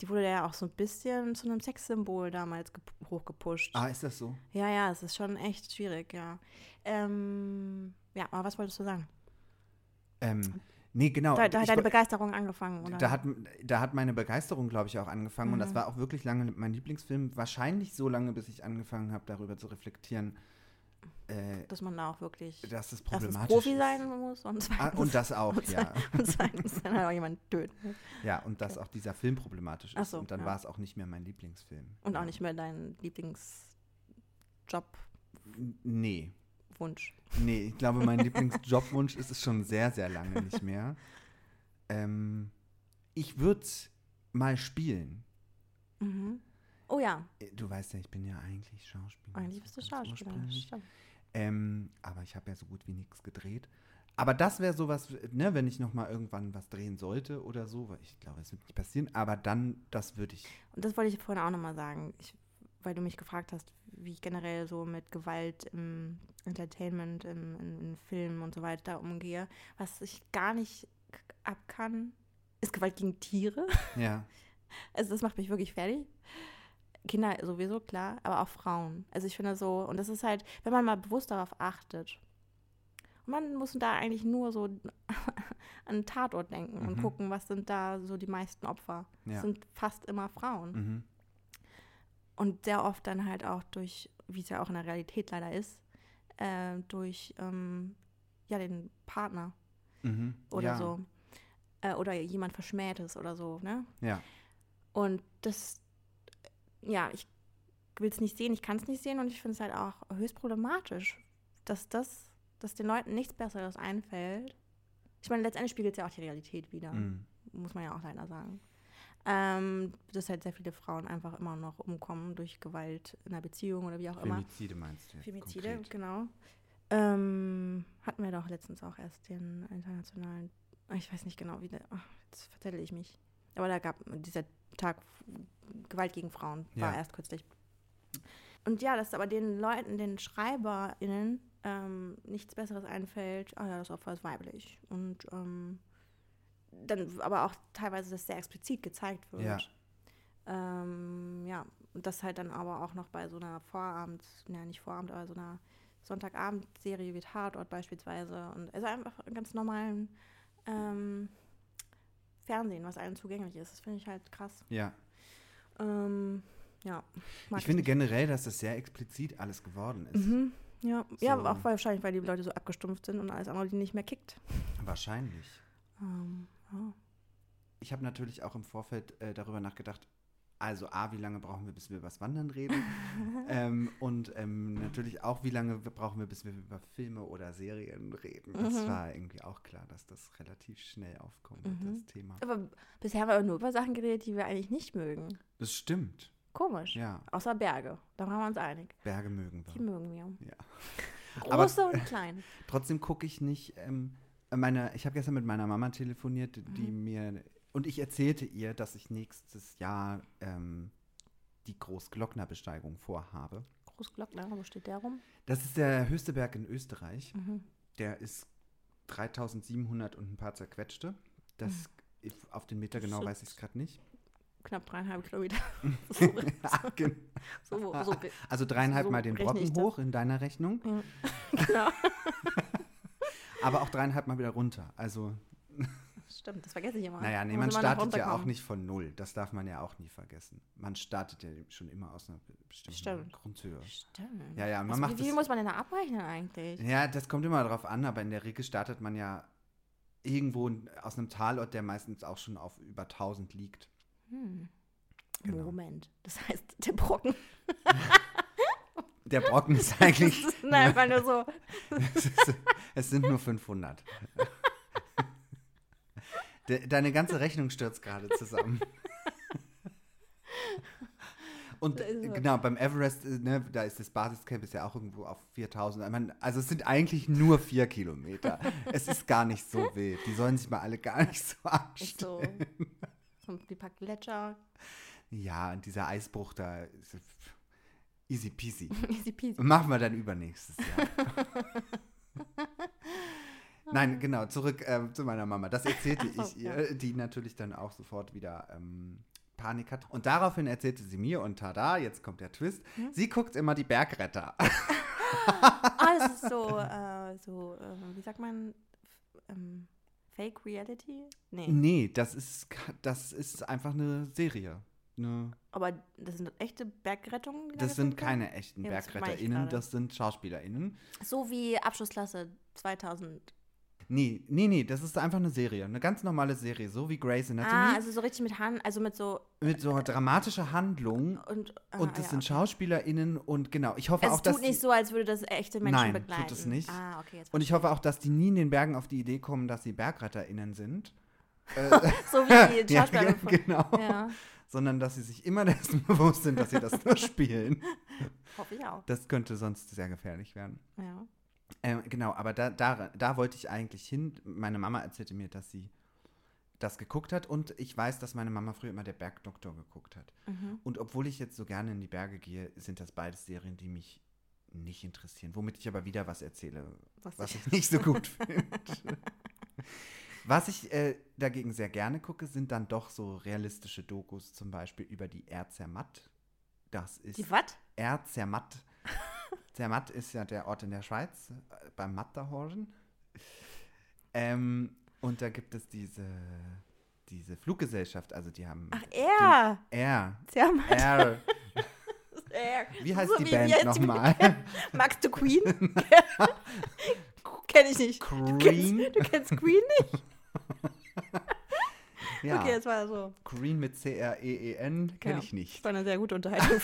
Die wurde ja auch so ein bisschen zu einem Sexsymbol damals gep- hochgepusht. Ah, ist das so? Ja, ja, es ist schon echt schwierig, ja. Ähm, ja, aber was wolltest du sagen? Ähm, nee, genau. Da, da hat Ich deine Begeisterung angefangen, oder? Da hat, da hat meine Begeisterung, glaube ich, auch angefangen. Und das Mhm. war auch wirklich lange mein Lieblingsfilm. Wahrscheinlich so lange, bis ich angefangen habe, darüber zu reflektieren, äh, dass man da auch wirklich dass es problematisch Profi ist. sein muss und zweitens, Ah, und das auch, und ja. und zweitens dann halt auch jemand töten. Ja, und dass auch dieser Film problematisch ist. so, und dann ja. war es auch nicht mehr mein Lieblingsfilm. Und auch nicht mehr dein Lieblingsjobwunsch. N- Nee. Nee, ich glaube, mein Lieblingsjobwunsch ist es schon sehr, sehr lange nicht mehr. Ähm, ich würde mal spielen. Mhm. Oh ja, Äh, Du weißt ja, ich bin ja eigentlich Schauspieler. eigentlich bist du Schauspieler. Ähm, aber ich habe ja so gut wie nichts gedreht. Aber das wäre sowas, ne, wenn ich noch mal irgendwann was drehen sollte oder so, weil ich glaube, es wird nicht passieren, aber dann, das würde ich. Und das wollte ich vorhin auch nochmal sagen, ich, weil du mich gefragt hast, wie ich generell so mit Gewalt im Entertainment, im, in, in Filmen und so weiter umgehe. Was ich gar nicht ab kann, ist Gewalt gegen Tiere. Ja, Also das macht mich wirklich fertig. Kinder sowieso, klar, aber auch Frauen. Also ich finde so, und das ist halt, wenn man mal bewusst darauf achtet, und man muss da eigentlich nur so an Tatort denken und Mhm. gucken, was sind da so die meisten Opfer. ja. Das sind fast immer Frauen. Mhm. Und sehr oft dann halt auch durch, wie es ja auch in der Realität leider ist, äh, durch ähm, ja, den Partner Mhm. oder ja. so. Äh, oder jemand Verschmähtes oder so, ne? Ja, Und das, ja, ich will es nicht sehen, ich kann es nicht sehen und ich finde es halt auch höchst problematisch, dass das, dass den Leuten nichts Besseres einfällt. Ich meine, letztendlich spiegelt es ja auch die Realität wieder, mhm. muss man ja auch leider sagen. Ähm, dass halt sehr viele Frauen einfach immer noch umkommen durch Gewalt in der Beziehung oder wie auch immer. Femizide meinst du Femizide, konkret. genau. Ähm, hatten wir doch letztens auch erst den internationalen, ich weiß nicht genau, wie der, ach, jetzt verzettel ich mich. Aber da gab dieser Tag Gewalt gegen Frauen, war Ja. erst kürzlich. Und ja, dass aber den Leuten, den SchreiberInnen, ähm, nichts Besseres einfällt, ah ja, das Opfer ist weiblich. Und ähm, dann aber auch teilweise das sehr explizit gezeigt wird. Ja. Ähm, ja, und das halt dann aber auch noch bei so einer Vorabend, ja nicht Vorabend, aber so einer Sonntagabendserie wie Tatort beispielsweise und also einfach ganz normalen ähm, Fernsehen, was allen zugänglich ist. Das finde ich halt krass. Ja, Ähm, ja. ich finde nicht. generell, dass das sehr explizit alles geworden ist. Mhm. Ja, ja, So. aber auch wahrscheinlich, weil die Leute so abgestumpft sind und alles andere, die nicht mehr kickt. Wahrscheinlich. Ähm, ja. Ich habe natürlich auch im Vorfeld äh, darüber nachgedacht, also A, wie lange brauchen wir, bis wir über das Wandern reden? ähm, und ähm, natürlich auch, wie lange brauchen wir, bis wir über Filme oder Serien reden? Das Mhm. war irgendwie auch klar, dass das relativ schnell aufkommt, Mhm. das Thema. Aber bisher haben wir nur über Sachen geredet, die wir eigentlich nicht mögen. Das stimmt, Komisch. ja. Außer Berge. Da waren wir uns einig. Berge mögen Die wir. mögen wir. Ja. Aber- Große und kleine. Trotzdem gucke ich nicht, ähm, meine, ich habe gestern mit meiner Mama telefoniert, die Mhm. mir, und ich erzählte ihr, dass ich nächstes Jahr ähm, die Großglocknerbesteigung vorhabe. Großglockner, wo steht der rum? Das ist der höchste Berg in Österreich. Mhm. Der ist 3700 und ein paar zerquetschte. Das ich- auf den Meter genau So- weiß ich es gerade nicht. Knapp dreieinhalb Kilometer. so, Ah, gen- so, so, also dreieinhalb So Mal den Brocken hoch in deiner Rechnung, ja. genau. aber auch dreieinhalb Mal wieder runter. Also, Stimmt, das vergesse ich immer. naja, nee, man startet ja auch nicht von null. Das darf man ja auch nie vergessen. Man startet ja schon immer aus einer bestimmten Stimmt. Grundhöhe. Stimmt. Ja, ja, man Also, macht wie, das- muss man denn da abrechnen eigentlich? Ja, das kommt immer darauf an, aber in der Regel startet man ja irgendwo aus einem Talort, der meistens auch schon auf über 1000 liegt. Hm. Genau. Moment. Das heißt, der Brocken Der Brocken ist eigentlich, ist einfach nur so. es, ist, es sind nur 500. De, deine ganze Rechnung stürzt gerade zusammen. Und genau, beim Everest, äh, ne, da ist das Basiscamp ist ja auch irgendwo auf 4000. Ich meine, also es sind eigentlich nur vier Kilometer. es ist gar nicht so wild. Die sollen sich mal alle gar nicht so anstellen. So ein paar Gletscher. Ja, und dieser Eisbruch da ist easy peasy. Easy peasy. Machen wir dann übernächstes Jahr. Nein, genau, zurück ähm, zu meiner Mama. Das erzählte so, ich ihr, die natürlich dann auch sofort wieder ähm, Panik hat. Und daraufhin erzählte sie mir, und tada, jetzt kommt der Twist, Hm? sie guckt immer die Bergretter. Ah, das ist so, äh, so, äh, wie sagt man, ähm, Fake Reality? Nee. nee, das ist, das ist einfach eine Serie. Eine, Aber das sind echte Bergrettungen? das sind keine echten Ja, BergretterInnen, das sind SchauspielerInnen. So wie Abschlussklasse 2000. Nee, nee, nee, das ist einfach eine Serie. Eine ganz normale Serie, so wie Grey's Anatomy. Ah, also so richtig mit Hand, also mit so mit so dramatischer Handlung. und ah, Und das ja, sind okay. SchauspielerInnen und genau, ich hoffe Also auch, es dass. tut nicht so, als würde das echte Menschen Nein, tut begleiten. es nicht. Ah, okay, jetzt und ich hoffe auch, dass die nie in den Bergen auf die Idee kommen, dass sie BergretterInnen sind. Äh, so wie die ja, Schauspieler. ge- genau. ja, Sondern dass sie sich immer dessen bewusst sind, dass sie das nur spielen. hoffe ich auch. Das könnte sonst sehr gefährlich werden. Ja. Ähm, genau, aber da, da, da wollte ich eigentlich hin. Meine Mama erzählte mir, dass sie das geguckt hat und ich weiß, dass meine Mama früher immer der Bergdoktor geguckt hat. Mhm. Und obwohl ich jetzt so gerne in die Berge gehe, sind das beides Serien, die mich nicht interessieren. Womit ich aber wieder was erzähle, Was was ich- ich nicht so gut finde. Was ich äh, dagegen sehr gerne gucke, sind dann doch so realistische Dokus, zum Beispiel über die Erzermatt. Das ist Die was? Erzermatt. Zermatt ist ja der Ort in der Schweiz, äh, beim Matterhorn. Ähm, und da gibt es diese, diese Fluggesellschaft, also die haben Ach, er. Air. Zermatt. Air. Er. Wie heißt So die wie- Band nochmal? Magst du Queen? Kenn ich nicht. Du Green? kennst, du kennst Queen nicht? Ja. Okay, das war so. Green mit C-R-E-E-N kenne Ja. ich nicht. Das war eine sehr gute Unterhaltung.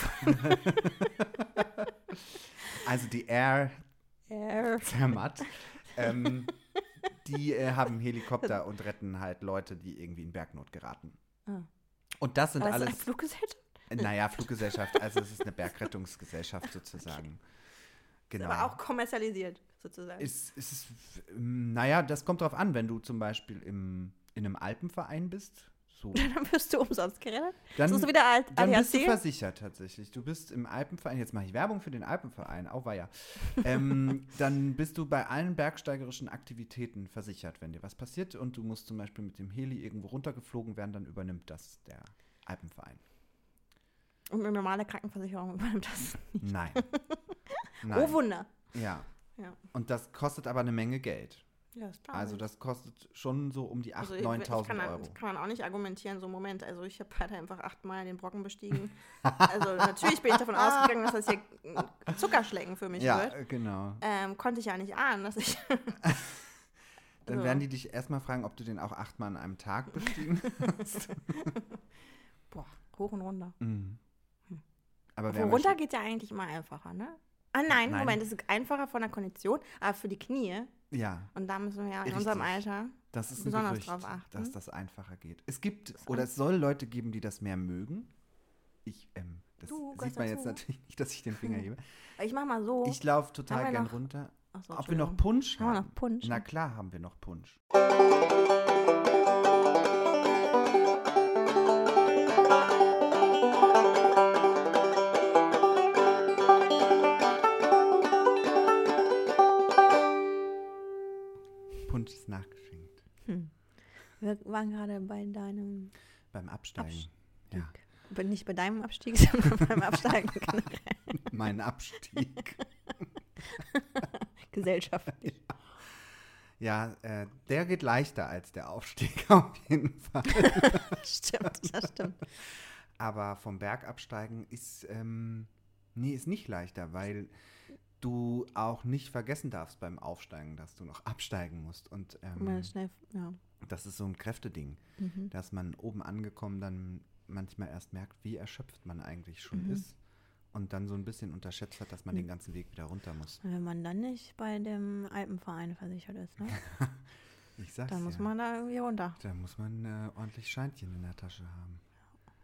Also die Air Er. Zermatt. ähm, die äh, haben Helikopter und retten halt Leute, die irgendwie in Bergnot geraten. Ah. Und das sind Aber ist das alles, eine Fluggesellschaft? naja, Fluggesellschaft, also es ist eine Bergrettungsgesellschaft sozusagen. Genau. Aber auch kommerzialisiert, sozusagen. ist, ist, ähm, naja, das kommt drauf an, wenn du zum Beispiel im, in einem Alpenverein bist. So, dann wirst du umsonst gerettet. dann, das ist wieder alt, dann bist du ADAC. versichert tatsächlich. Du bist im Alpenverein, jetzt mache ich Werbung für den Alpenverein, ja. Ähm, dann bist du bei allen bergsteigerischen Aktivitäten versichert, wenn dir was passiert und du musst zum Beispiel mit dem Heli irgendwo runtergeflogen werden, dann übernimmt das der Alpenverein. Und eine normale Krankenversicherung übernimmt das. Nein. Oh, Nein. Wunder. ja. Ja. Und das kostet aber eine Menge Geld. Ja, klar. Also das kostet schon so um die 8.000, Also ich- ich 9.000 kann, Euro. Das kann man auch nicht argumentieren, so Moment. Also ich habe halt einfach achtmal den Brocken bestiegen. also natürlich bin ich davon ausgegangen, dass das hier Zuckerschlecken für mich Ja, wird. äh, genau. Ähm, konnte ich ja nicht ahnen, dass ich. Dann So. werden die dich erstmal fragen, ob du den auch achtmal an einem Tag bestiegen hast. Boah, hoch und runter. Mhm. Aber Obwohl, runter geht ja eigentlich immer einfacher, ne? Ah nein, Nein. Moment, es ist einfacher von der Kondition, aber für die Knie. Ja, Und da müssen wir ja in Richtig. unserem Alter. Besonders Gerücht, drauf achten. dass das einfacher geht. Es gibt, oder es soll Leute geben, die das mehr mögen. Ich, ähm, das Du, sieht gehörst man jetzt dazu. natürlich nicht, dass ich den Finger hebe. Ich mach mal so. Ich laufe total wir gern noch- runter. So, Ob wir noch. Punsch Haben wir haben? noch Punsch? Na klar haben wir noch Punsch. Nachgeschenkt. Hm. Wir waren gerade bei deinem Beim Absteigen. Abstieg. Ja, Bei- Nicht bei deinem Abstieg, sondern beim Absteigen mein Abstieg. gesellschaftlich. Ja, äh, der geht leichter als der Aufstieg auf jeden Fall. stimmt, das stimmt. Aber vom Berg absteigen ist, ähm, nee, ist nicht leichter, weil du auch nicht vergessen darfst beim Aufsteigen, dass du noch absteigen musst. Und ähm, schnell, ja. das ist so ein Kräfteding, Mhm. dass man oben angekommen dann manchmal erst merkt, wie erschöpft man eigentlich schon Mhm. ist. Und dann so ein bisschen unterschätzt hat, dass man Mhm. den ganzen Weg wieder runter muss. Wenn man dann nicht bei dem Alpenverein versichert ist, ne? Ich sag's dann muss ja. man da irgendwie runter. Da muss man äh, ordentlich Scheinchen in der Tasche haben.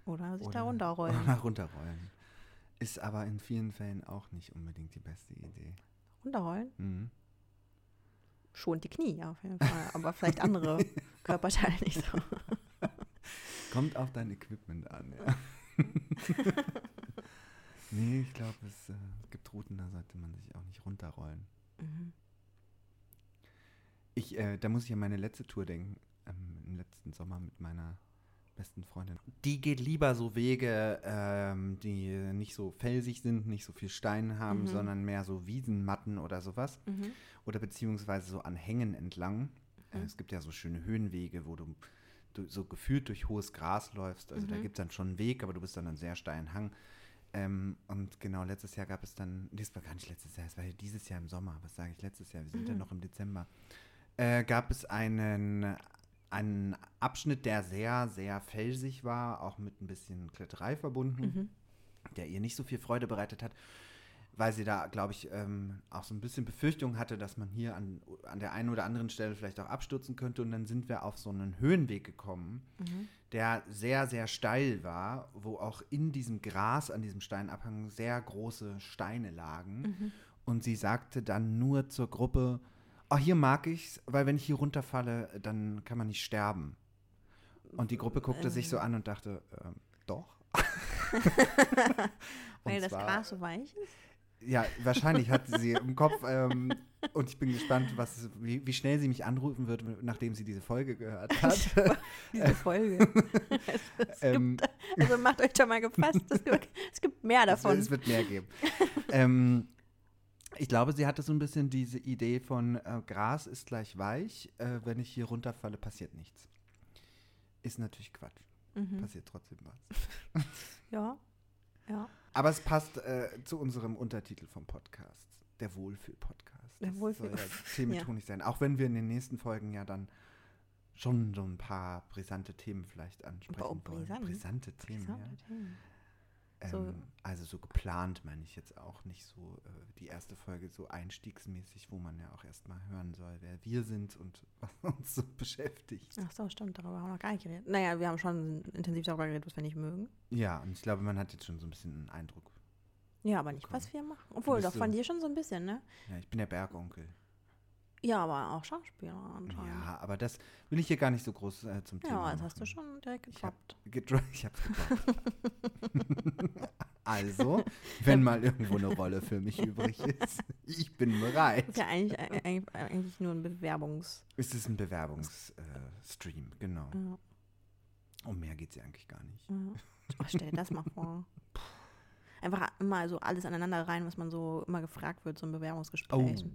Oder sich Oder- da runterrollen. Oder runterrollen. Ist aber in vielen Fällen auch nicht unbedingt die beste Idee. runterrollen? Mhm. Schont die Knie auf jeden Fall. Aber vielleicht andere Körperteile nicht so. Kommt auf dein Equipment an, ja. nee, ich glaube, es äh, gibt Routen, da sollte man sich auch nicht runterrollen. Mhm. Ich, äh, da muss ich an meine letzte Tour denken, ähm, im letzten Sommer mit meiner besten Freundin. Die geht lieber so Wege, ähm, die nicht so felsig sind, nicht so viel Stein haben, Mhm. sondern mehr so Wiesenmatten oder sowas. Mhm. Oder beziehungsweise so an Hängen entlang. Äh, Mhm. es gibt ja so schöne Höhenwege, wo du, du so gefühlt durch hohes Gras läufst. Also da Mhm. gibt es dann schon einen Weg, aber du bist dann an einem sehr steilen Hang. Ähm, und genau, letztes Jahr gab es dann, das war gar nicht letztes Jahr, es war ja dieses Jahr im Sommer, was sage ich letztes Jahr, wir sind ja Mhm. noch im Dezember, äh, gab es einen, einen Abschnitt, der sehr, sehr felsig war, auch mit ein bisschen Kletterei verbunden Mhm. der ihr nicht so viel Freude bereitet hat, weil sie da, glaube ich, ähm, auch so ein bisschen Befürchtung hatte, dass man hier an, an der einen oder anderen Stelle vielleicht auch abstürzen könnte. Und dann sind wir auf so einen Höhenweg gekommen, Mhm. der sehr, sehr steil war, wo auch in diesem Gras an diesem Steinabhang sehr große Steine lagen. Mhm. Und sie sagte dann nur zur Gruppe, oh, hier mag ich's, weil wenn ich hier runterfalle, dann kann man nicht sterben. Und die Gruppe guckte sich so an und dachte, ähm, doch. Weil das zwar- Gras so weich ist? Ja, wahrscheinlich hatte sie im Kopf ähm, und ich bin gespannt, was, wie, wie schnell sie mich anrufen wird, nachdem sie diese Folge gehört hat. Diese Folge. es, es Ähm, gibt, also macht euch da mal gefasst. Es gibt, es gibt mehr es, davon. es wird mehr geben. ähm, ich glaube, sie hatte so ein bisschen diese Idee von äh, Gras ist gleich weich, äh, wenn ich hier runterfalle, passiert nichts. Ist natürlich Quatsch. Mhm. Passiert trotzdem was. Ja. Ja. Aber es passt äh, zu unserem Untertitel vom Podcast. Der Wohlfühl-Podcast. Der Das Wohlfühl- soll ja thementonig sein. Auch wenn wir in den nächsten Folgen ja dann schon so ein paar brisante Themen vielleicht ansprechen Oh, wollen. brisant. Brisante Themen, Brisante Themen. So- Ähm, also so geplant meine ich jetzt auch nicht so äh, die erste Folge so einstiegsmäßig, wo man ja auch erstmal hören soll, wer wir sind und was uns so beschäftigt. Ach so, stimmt, darüber haben wir noch gar nicht geredet. Naja, wir haben schon intensiv darüber geredet, was wir nicht mögen. Ja, und ich glaube, man hat jetzt schon so ein bisschen einen Eindruck. Ja, aber nicht, Okay. was wir machen. Obwohl, doch von dir schon so ein bisschen, ne? Ja, ich bin der Bergonkel. Ja, aber auch Schauspieler anscheinend. Ja, aber das will ich hier gar nicht so groß äh, zum Thema Ja, machen. das hast du schon direkt Ich hab- gedroppt. Gedro ich hab's gedroppt. also, wenn mal irgendwo eine Rolle für mich übrig ist, ich bin bereit. ist ja eigentlich, äh, eigentlich, eigentlich nur ein Bewerbungs... Es ist ein Bewerbungsstream, äh, genau. Ja, Um mehr geht es ja eigentlich gar nicht. ja. Oh, stell dir das mal vor. Einfach immer so alles aneinander rein, was man so immer gefragt wird, so ein Bewerbungsgespräch. oh.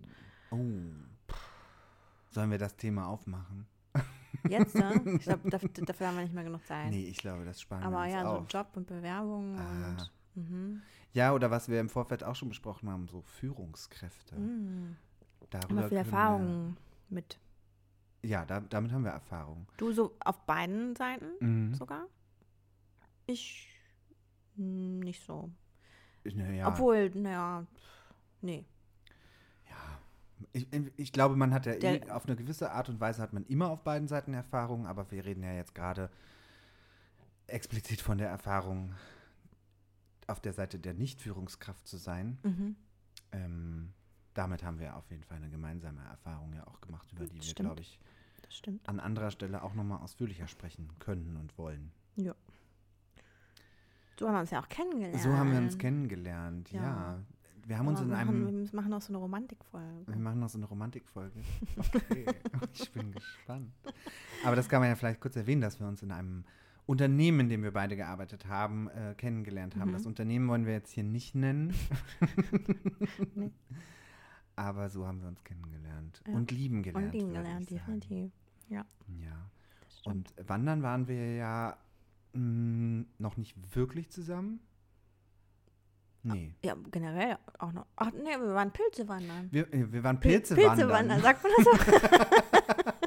Sollen wir das Thema aufmachen? Jetzt, ne? Ich glaube, dafür, dafür haben wir nicht mehr genug Zeit. Nee, ich glaube, das sparen wir aber uns ja, so auf. Job und Bewerbung Ah. und... Mhm. Ja, oder was wir im Vorfeld auch schon besprochen haben, so Führungskräfte. Mhm. Darüber Immer viel können Erfahrung mit. Wir, ja, da, damit haben wir Erfahrung. Du so auf beiden Seiten Mhm. sogar? Ich mm, nicht so. Naja, Obwohl, naja, nee. Ja, ich, ich glaube, man hat ja eh, Der- auf eine gewisse Art und Weise hat man immer auf beiden Seiten Erfahrung, aber wir reden ja jetzt gerade explizit von der Erfahrung, auf der Seite der Nicht-Führungskraft zu sein. Mhm. Ähm, damit haben wir auf jeden Fall eine gemeinsame Erfahrung ja auch gemacht, über die wir, Stimmt. glaube ich, Das an anderer Stelle auch nochmal ausführlicher sprechen können und wollen. So haben wir uns ja auch kennengelernt. So haben wir uns kennengelernt, ja. Ja. Wir haben uns in einem. Machen, wir machen auch so eine Romantikfolge. Wir machen noch so eine Romantikfolge. Okay, ich bin gespannt. Aber das kann man ja vielleicht kurz erwähnen, dass wir uns in einem Unternehmen, in dem wir beide gearbeitet haben, äh, kennengelernt haben. Mhm. Das Unternehmen wollen wir jetzt hier nicht nennen. Nee. Aber so haben wir uns kennengelernt Ja. und lieben gelernt. Und lieben gelernt, definitiv. Ja. Stimmt. Und wandern waren wir ja mh, noch nicht wirklich zusammen. Nee. ja, generell auch noch. Ach nee, wir waren Pilze wandern. Wir, äh, wir waren Pil- Pilze, Pilze wandern. wandern, sagt man das so?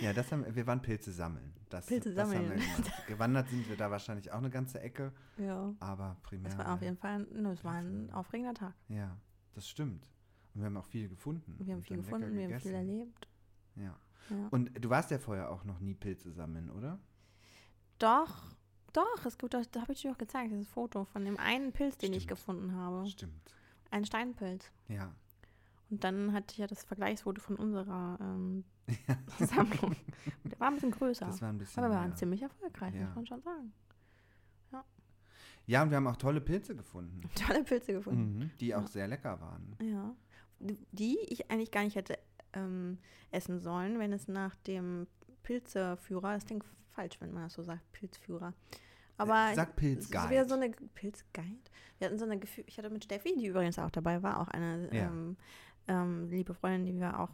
Ja, das haben, wir waren Pilze sammeln. Das, Pilze das sammeln. Gewandert sind wir da wahrscheinlich auch eine ganze Ecke, ja. aber primär. Das war auf jeden Fall, ne, es war ein Pilze. aufregender Tag. Ja, das stimmt. Und wir haben auch viel gefunden. Wir haben viel gefunden, wir haben viel erlebt. Ja. Ja. Und du warst ja vorher auch noch nie Pilze sammeln, oder? Doch, doch, es gibt, da habe ich dir auch gezeigt, dieses Foto von dem einen Pilz, den ich Stimmt. gefunden habe. Stimmt. Ein Steinpilz. Ja. Und dann hatte ich ja das Vergleichsfoto von unserer ähm, Sammlung. Der war ein bisschen größer. Das war ein bisschen. aber wir waren mehr. ziemlich erfolgreich, Ja. muss man schon sagen. Ja, und wir haben auch tolle Pilze gefunden. Tolle Pilze gefunden. Mhm, die auch Ja. sehr lecker waren. Ja. die ich eigentlich gar nicht hätte ähm, essen sollen, wenn es nach dem Pilzeführer, das klingt falsch, wenn man das so sagt, Pilzführer. Aber Sag es Pilzguide. ist wieder so eine Pilzguide. Wir hatten so eine Gefühl, ich hatte mit Steffi, die übrigens auch dabei war, auch eine Ja. ähm, ähm, liebe Freundin, die wir auch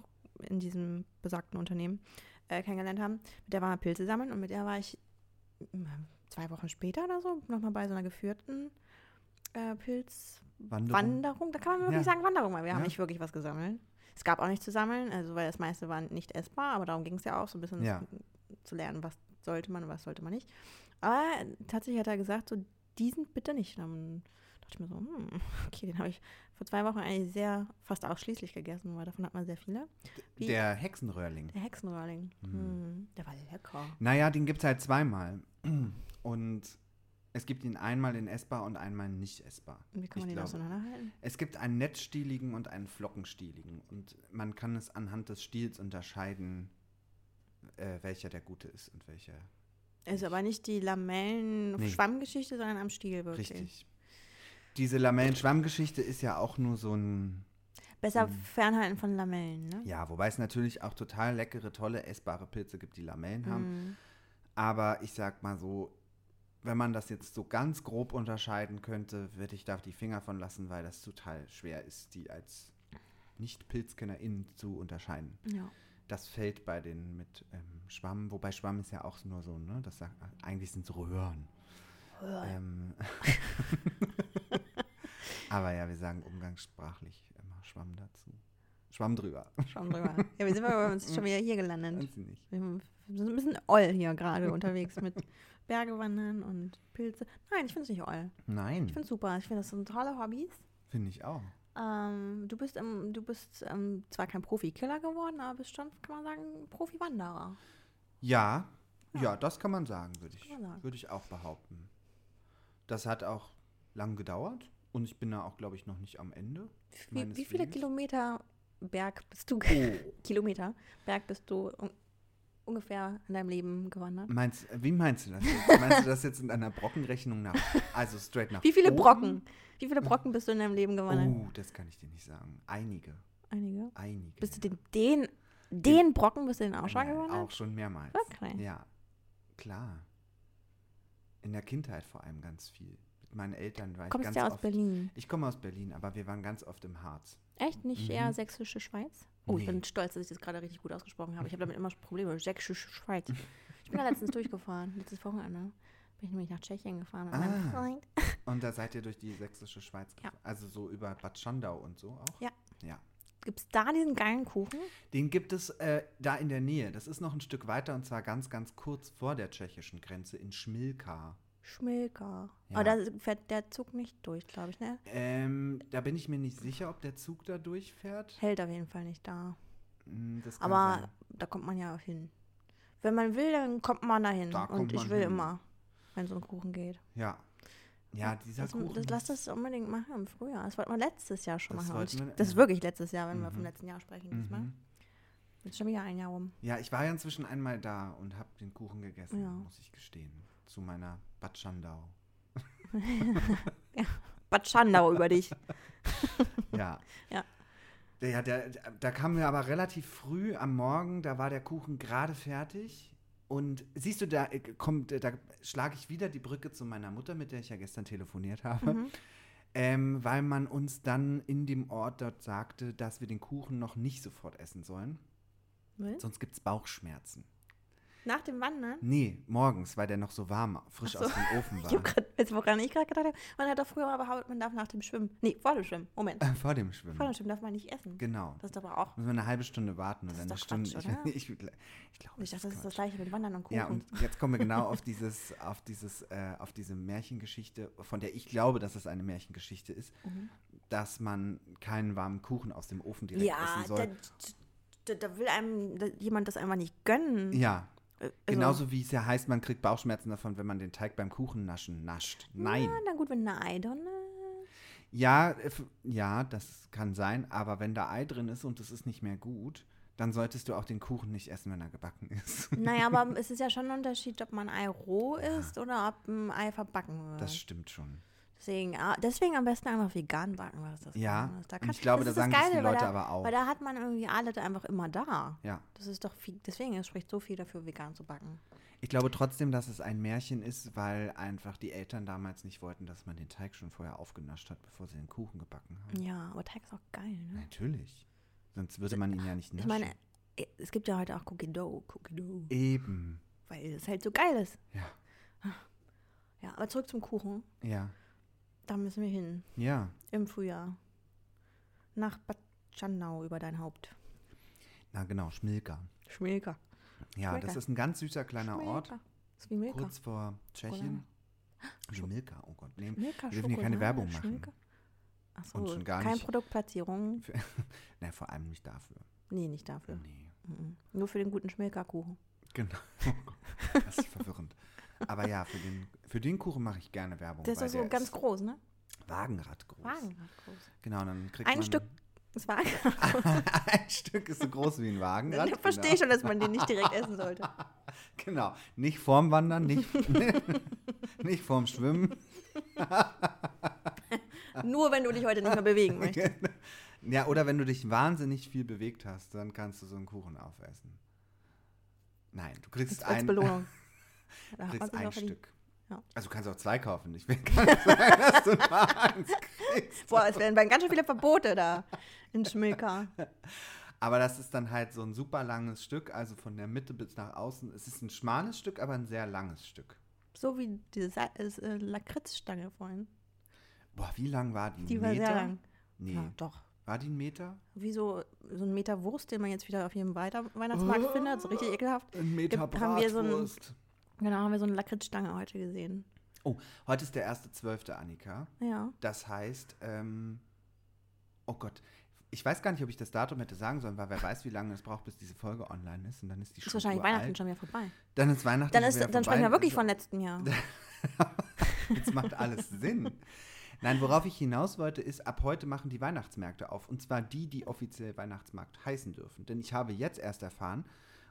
in diesem besagten Unternehmen äh, kennengelernt haben. Mit der waren wir Pilze sammeln und mit der war ich mm, zwei Wochen später oder so nochmal bei so einer geführten äh, Pilzwanderung. Wanderung. Da kann man wirklich Ja. sagen Wanderung, weil wir haben Ja. nicht wirklich was gesammelt. Es gab auch nichts zu sammeln, also weil das meiste war nicht essbar, aber darum ging es ja auch, so ein bisschen Ja. zu lernen, was sollte man und was sollte man nicht. Aber tatsächlich hat er gesagt, so diesen bitte nicht. Dann dachte ich mir so, hm, okay, den habe ich vor zwei Wochen eigentlich sehr, fast ausschließlich gegessen, weil davon hat man sehr viele. Wie- Der Hexenröhrling. Der Hexenröhrling, Mhm. hm, der war lecker. Naja, den gibt es halt zweimal. Und es gibt ihn einmal in essbar und einmal nicht essbar. Und Wie kann man Ich den auseinanderhalten? Es gibt einen netzstieligen und einen flockenstieligen. Und man kann es anhand des Stiels unterscheiden, äh, welcher der gute ist und welcher Ist aber nicht die Nee. Lamellen-Schwammgeschichte, sondern am Stiel wirklich. richtig. Diese Lamellen-Schwammgeschichte ist ja auch nur so ein. Besser fernhalten von Lamellen, ne? Ja, wobei es natürlich auch total leckere, tolle, essbare Pilze gibt, die Lamellen haben. Hm. Aber ich sag mal so, wenn man das jetzt so ganz grob unterscheiden könnte, würde ich da die Finger von lassen, weil das total schwer ist, die als Nicht-PilzkennerInnen zu unterscheiden. Ja. Das fällt bei den mit ähm, Schwamm, wobei Schwamm ist ja auch nur so, ne? Das sagt, eigentlich sind es Röhren. Ähm, aber ja, wir sagen umgangssprachlich immer Schwamm dazu. Schwamm drüber. Wir mal. Ja, wir sind aber uns schon wieder hier gelandet. Weiß nicht. Wir sind ein bisschen oll hier gerade unterwegs mit Berge wandern und Pilze. Nein, ich finde es nicht oll. Nein, Ich finde es super. Ich finde, das sind tolle Hobbys. finde ich auch. Ähm, du bist, ähm, du bist ähm, zwar kein Profi-Killer geworden, aber bist schon, kann man sagen, Profi-Wanderer. Ja, Ja. ja, das kann man sagen, würde ich, sagen. würde ich auch behaupten. Das hat auch lang gedauert und ich bin da auch, glaube ich, noch nicht am Ende. Wie, wie viele Weges. Kilometer Berg bist du, Oh, Kilometer Berg bist du ungefähr in deinem Leben gewandert? meinst, wie meinst du das jetzt? Meinst du das jetzt in einer Brockenrechnung nach, also straight nach Wie viele oben? Brocken? Wie viele Brocken bist du in deinem Leben gewandert? Oh, das kann ich dir nicht sagen. Einige, Einige. einige. Bist du den, den, den Brocken bist du den auch schon Ja, gewandert? Auch schon mehrmals. Wirklich? Ja, klar. In der Kindheit vor allem ganz viel. Mit meinen Eltern war ich Kommst ganz ja aus oft. Berlin. Ich komme aus Berlin, aber wir waren ganz oft im Harz. Echt? Nicht Mhm. eher sächsische Schweiz? Oh, ich bin stolz, dass ich das gerade richtig gut ausgesprochen habe. Ich habe damit immer Probleme. Sächsische Schweiz. Ich bin da letztens durchgefahren, letztes Wochenende. Bin ich nämlich nach Tschechien gefahren mit meinem Ah. Freund. Und da seid ihr durch die sächsische Schweiz Ja. gefahren? Also so über Bad Schandau und so auch? Ja. Ja. Gibt es da diesen geilen Kuchen? Den gibt es äh, da in der Nähe. Das ist noch ein Stück weiter und zwar ganz, ganz kurz vor der tschechischen Grenze in Schmilka. Schmilka. Ja. Aber da fährt der Zug nicht durch, glaube ich, ne? Ähm, da bin ich mir nicht sicher, ob der Zug da durchfährt. Hält auf jeden Fall nicht da. Hm, Aber sein. da kommt man ja auch hin. Wenn man will, dann kommt man dahin. Da kommt Und ich will hin. immer, wenn so ein Kuchen geht. Ja. Ja, dieser das, Kuchen. das, lass das unbedingt machen im Frühjahr. Das wollten wir letztes Jahr schon Das machen. Ich, wir- das ist wirklich letztes Jahr, wenn wir vom Mhm. letzten Jahr sprechen diesmal. Mhm. Jetzt schon wieder ein Jahr rum. Ja, ich war ja inzwischen einmal da und habe den Kuchen gegessen, Ja. muss ich gestehen. Zu meiner Bad Schandau. Bad Schandau über dich. Ja. Ja. Ja, der, der, da kamen wir aber relativ früh am Morgen, da war der Kuchen gerade fertig. Und siehst du, da äh, kommt, äh, da schlage ich wieder die Brücke zu meiner Mutter, mit der ich ja gestern telefoniert habe. Mhm. Ähm, weil man uns dann in dem Ort dort sagte, dass wir den Kuchen noch nicht sofort essen sollen. Was? Sonst gibt es Bauchschmerzen. Nach dem Wandern? Nee, morgens, weil der noch so warm, frisch so. aus dem Ofen Ich war. habe gerade, jetzt woran ich gerade gedacht habe, man hat doch früher mal behauptet, man darf nach dem Schwimmen, nee, vor dem Schwimmen, Moment, Äh, Vor dem Schwimmen. vor dem Schwimmen darf man nicht essen. Genau. Das ist aber auch, Müssen wir eine halbe Stunde warten Das oder eine Stunde. Quatsch, ich, oder? ich, ich glaube, ich dachte, das ist das gleiche mit Wandern und Kuchen. Ja, und jetzt kommen wir genau auf dieses, auf dieses, äh, auf diese Märchengeschichte, von der ich glaube, dass es eine Märchengeschichte ist, Mhm. dass man keinen warmen Kuchen aus dem Ofen direkt ja, essen da, soll. da, da will einem da, jemand das einfach nicht gönnen. ja, also- genauso wie es ja heißt, man kriegt Bauchschmerzen davon, wenn man den Teig beim Kuchen naschen nascht. Nein. Ja, na gut, wenn eine Eidonne. Ja, äh, ja, das kann sein, aber wenn da Ei drin ist und es ist nicht mehr gut, dann solltest du auch den Kuchen nicht essen, wenn er gebacken ist. Naja, aber es ist ja schon ein Unterschied, ob man Ei roh isst oder ob ein Ei verbacken wird. Das stimmt schon. Deswegen, ah, deswegen am besten einfach vegan backen, was das Ja, Geheimnis. Da und ich glaube, da das ist sagen das das die Leute da, aber auch. Weil da hat man irgendwie alle da einfach immer da. Ja. Das ist doch viel, deswegen, es spricht so viel dafür, vegan zu backen. Ich glaube trotzdem, dass es ein Märchen ist, weil einfach die Eltern damals nicht wollten, dass man den Teig schon vorher aufgenascht hat, bevor sie den Kuchen gebacken haben. Ja, aber Teig ist auch geil, ne? Natürlich. Sonst würde man ihn ja nicht Ich naschen. meine, äh, es gibt ja heute auch Cookie Dough, Cookie Dough, Eben. weil es halt so geil ist. Ja. Ja, aber zurück zum Kuchen. Ja. Da müssen wir hin, Ja. im Frühjahr. Nach Bad Schandau über dein Haupt. Na genau, Schmilka. Schmilka. Ja, das Schmilka. ist ein ganz süßer kleiner Ort, Schmilka. ist wie Milka. kurz vor Tschechien. Schmilka, oh Gott. Nee, Milka, wir dürfen hier keine Werbung machen. Schmilka. Achso, Und schon gar keine nicht- Produktplatzierung. nee, vor allem nicht dafür. Nee, nicht dafür. Nee. Mhm. Nur für den guten Schmilka-Kuchen. Genau. Das ist verwirrend. Aber ja, für den, für den Kuchen mache ich gerne Werbung. Der ist doch so ganz groß, ne? Wagenrad groß. Wagenrad groß. Genau, dann kriegt Ein man Stück ist Wagen. ein Stück ist so groß wie ein Wagenrad. Ich verstehe genau. schon, dass man den nicht direkt essen sollte. Genau. Nicht vorm Wandern, nicht, nicht vorm Schwimmen. Nur wenn du dich heute nicht mehr bewegen möchtest. Ja, oder wenn du dich wahnsinnig viel bewegt hast, dann kannst du so einen Kuchen aufessen. Nein, du kriegst Als ein, Belohnung. Da hat man kriegst ein. Stück. Ja. Also du kannst auch zwei kaufen. Ich will gar nicht sagen, dass du nur eins kriegst. Boah, es werden ganz schön viele Verbote da in Schmilka. Aber das ist dann halt so ein super langes Stück, also von der Mitte bis nach außen. Es ist ein schmales Stück, aber ein sehr langes Stück. So wie diese Sa- äh, Lakritzstange vorhin. Boah, wie lang war die? Die war Meter? sehr lang. Nee. Ja, doch. War die ein Meter? Wie so, so ein Meter Wurst, den man jetzt wieder auf jedem Weiter Weihnachtsmarkt Oh. findet. So richtig ekelhaft. Ein Meter Gibt- haben wir so ein- Bratwurst. Genau, haben wir so eine Lakritzstange heute gesehen. Oh, heute ist der erste Zwölfte, Annika. Ja. Das heißt, ähm, oh Gott, ich weiß gar nicht, ob ich das Datum hätte sagen sollen, weil wer weiß, wie lange es braucht, bis diese Folge online ist. Und dann ist die Ist schon wahrscheinlich. Weihnachten schon wieder vorbei. Dann ist Weihnachten Dann, schon ist, wieder dann sprechen wir wirklich Also, von letztem Jahr. Jetzt macht alles Sinn. Nein, worauf ich hinaus wollte, ist, ab heute machen die Weihnachtsmärkte auf. Und zwar die, die offiziell Weihnachtsmarkt heißen dürfen. Denn ich habe jetzt erst erfahren,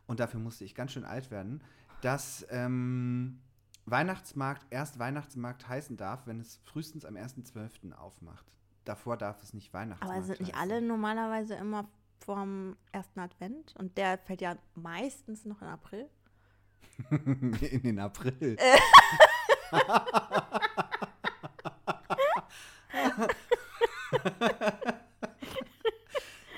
und dafür musste ich ganz schön alt werden, dass ähm, Weihnachtsmarkt erst Weihnachtsmarkt heißen darf, wenn es frühestens am 1.12. aufmacht. Davor darf es nicht Weihnachtsmarkt Aber sind nicht heißen. alle normalerweise immer vorm ersten Advent? Und der fällt ja meistens noch in April. In den April.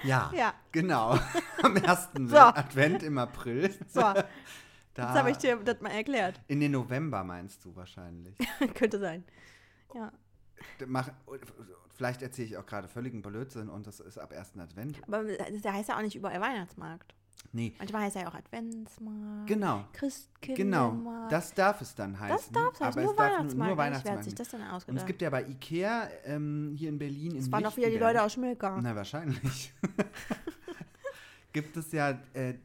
ja, Ja. genau. Am ersten So. Advent im April. So, Da, jetzt habe ich dir das mal erklärt. in den November meinst du wahrscheinlich. Könnte sein. Ja. Mach, vielleicht erzähle ich auch gerade völligen Blödsinn und das ist ab ersten Advent. Aber der heißt ja auch nicht überall Weihnachtsmarkt. Nee, Manchmal heißt er ja auch Adventsmarkt. genau. Genau, Christkindlmarkt. das darf es dann heißen. das darf es aber nur es darf Weihnachtsmarkt. nur Weihnachtsmarkt. sich das denn Und ausgedacht? es gibt ja bei Ikea ähm, hier in Berlin in das waren doch wieder die Leute aus Schmilka. Na, wahrscheinlich. Gibt es ja äh,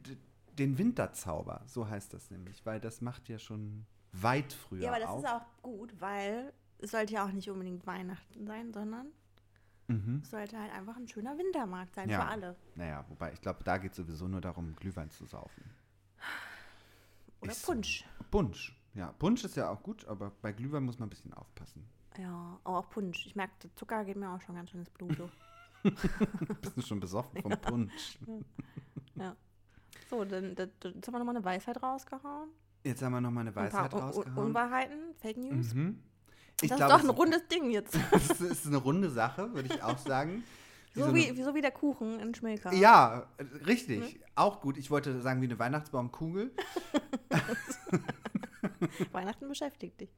den Winterzauber, so heißt das nämlich, weil das macht ja schon weit früher Ja, aber das auf. ist auch gut, weil es sollte ja auch nicht unbedingt Weihnachten sein, sondern mhm. es sollte halt einfach ein schöner Wintermarkt sein Ja. für alle. Naja, wobei ich glaube, da geht es sowieso nur darum, Glühwein zu saufen. Oder Ist so. Punsch. Punsch. Ja, Punsch ist ja auch gut, aber bei Glühwein muss man ein bisschen aufpassen. Ja, aber auch Punsch. Ich merke, der Zucker geht mir auch schon ganz schön ins Blut. Bist du schon besoffen vom Punsch? So, dann, dann, dann jetzt haben wir nochmal eine Weisheit rausgehauen. Jetzt haben wir nochmal eine Ein paar Weisheit Un- Un- rausgehauen. Unwahrheiten, Fake News. Mhm. Ich das glaub, ist doch es- ein rundes Ding jetzt. Das ist eine runde Sache, würde ich auch sagen. so, eine- wie, wie, so wie der Kuchen in Schmilka. Ja, richtig. Mhm. Auch gut. Ich wollte sagen, wie eine Weihnachtsbaumkugel. Weihnachten beschäftigt dich.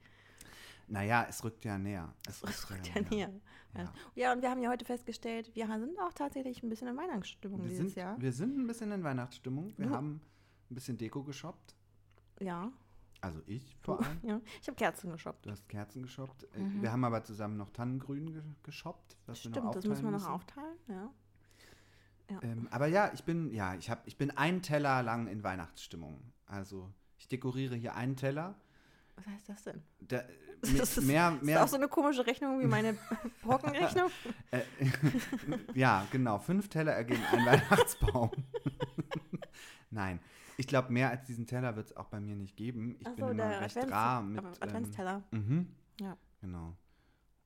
Naja, es rückt ja näher. Es Das rückt ja näher. Ja. Ja. ja, und wir haben ja heute festgestellt, wir sind auch tatsächlich ein bisschen in Weihnachtsstimmung Wir, dieses sind, Jahr. wir sind ein bisschen in Weihnachtsstimmung. Wir Du- haben ein bisschen Deko geshoppt. Ja, Also ich vor allem. ja. Ich habe Kerzen geshoppt. Du hast Kerzen geshoppt. Äh, Mhm. Wir haben aber zusammen noch Tannengrün ge geshoppt. Was wir noch Stimmt, das müssen wir noch aufteilen aufteilen. Ja. Ja. Ähm, aber ja, ich bin, ja, ich habe, ich bin einen Teller lang in Weihnachtsstimmung. Also ich dekoriere hier einen Teller. Was heißt das denn? Da, Das ist, mehr, ist mehr auch so eine komische Rechnung wie meine Brockenrechnung. Äh, ja, genau. Fünf Teller ergeben einen Weihnachtsbaum. Nein, ich glaube, mehr als diesen Teller wird es auch bei mir nicht geben. Ich Ach bin so, immer recht Advents- rar mit. Adventsteller. Ähm, mhm, Ja. Genau.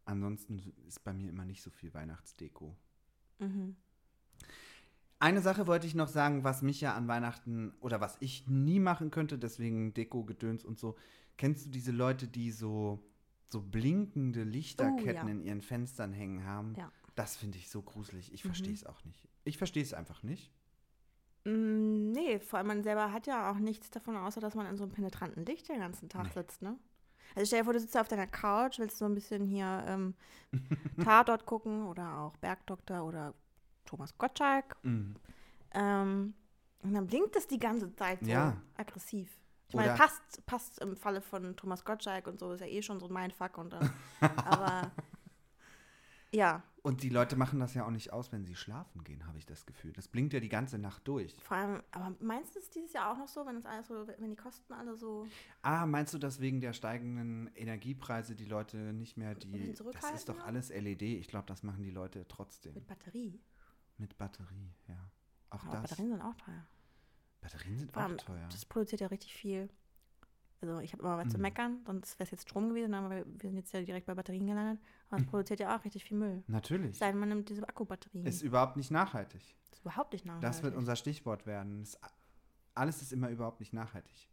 ansonsten ist bei mir immer nicht so viel Weihnachtsdeko. Mhm. Eine Sache wollte ich noch sagen, was mich ja an Weihnachten oder was ich nie machen könnte, deswegen Deko, Gedöns und so. Kennst du diese Leute, die so, so blinkende Lichterketten Oh, ja. in ihren Fenstern hängen haben? Ja. Das finde ich so gruselig. Ich Mhm. verstehe es auch nicht. Ich verstehe es einfach nicht. Mm, Nee, vor allem man selber hat ja auch nichts davon, außer dass man in so einem penetranten Licht den ganzen Tag Nee. sitzt, ne? Also stell dir vor, du sitzt auf deiner Couch, willst so ein bisschen hier ähm, Tatort gucken oder auch Bergdoktor oder Thomas Gottschalk. Mhm. Ähm, und dann blinkt es die ganze Zeit so Ja. aggressiv. Ich meine, Oder- passt, passt im Falle von Thomas Gottschalk und so, ist ja eh schon so ein Mindfuck. Und, dann, aber ja, Und die Leute machen das ja auch nicht aus, wenn sie schlafen gehen, habe ich das Gefühl. Das blinkt ja die ganze Nacht durch. vor allem, aber meinst du es dieses Jahr auch noch so, wenn es alles so, wenn die Kosten alle so Ah, meinst du, dass wegen der steigenden Energiepreise die Leute nicht mehr die. Das ist doch alles LED. Ich glaube, das machen die Leute trotzdem. mit Batterie? Mit Batterie, ja. Auch Aber das. Batterien sind auch teuer. Batterien sind Vor auch teuer. Das produziert ja richtig viel. Also ich habe immer was zu Mhm. meckern, sonst wäre es jetzt Strom gewesen, aber wir sind jetzt ja direkt bei Batterien gelandet. Aber es produziert ja auch richtig viel Müll. Natürlich. Sei man nimmt diese Akkubatterien. Ist überhaupt nicht nachhaltig. Das ist überhaupt nicht nachhaltig. Das wird unser Stichwort werden. Es, alles ist immer überhaupt nicht nachhaltig.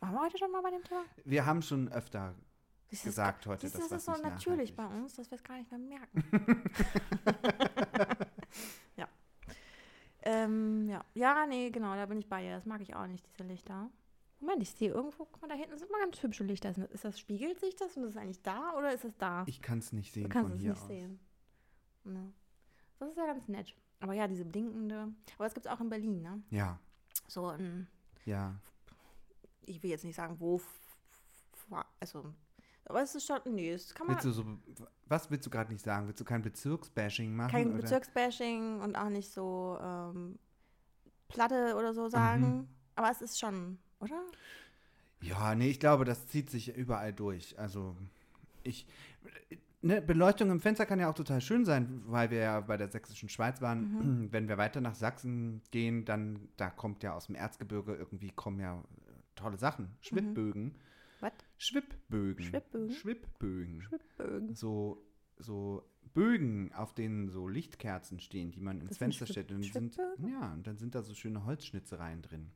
Waren wir heute schon mal bei dem Thema? Wir haben schon öfter Das ist, gesagt heute, das, dass das was ist so natürlich bei uns, dass wir es gar nicht mehr merken. ja. Ähm, ja. Ja, nee, genau, da bin ich bei dir. Das mag ich auch nicht, diese Lichter. Moment, ich sehe irgendwo, guck mal, da hinten sind mal ganz hübsche Lichter. Ist das, spiegelt sich das und ist es eigentlich da oder ist es da? Ich kann es nicht du sehen kannst von es hier nicht aus. sehen. Ja. Das ist ja ganz nett. Aber ja, diese blinkende. Aber das gibt es auch in Berlin, ne? Ja, So ein, ja. ich will jetzt nicht sagen, wo. Also, aber es ist schon, nee, das kann man. Willst du so, was willst du gerade nicht sagen? Willst du kein Bezirksbashing machen? kein oder? Bezirksbashing und auch nicht so ähm, Platte oder so sagen. Mhm. Aber es ist schon, oder? Ja, nee, ich glaube, das zieht sich überall durch. Also, ich. Ne, Beleuchtung im Fenster kann ja auch total schön sein, weil wir ja bei der sächsischen Schweiz waren. Mhm. Wenn wir weiter nach Sachsen gehen, dann da kommt ja aus dem Erzgebirge irgendwie kommen ja tolle Sachen. Schwibbögen. Was? Schwibbögen. Schwibbögen? Schwibbögen. Schwibbögen. So, so Bögen, auf denen so Lichtkerzen stehen, die man ins Das Fenster stellt. Und sind, ja, und dann sind da so schöne Holzschnitzereien drin.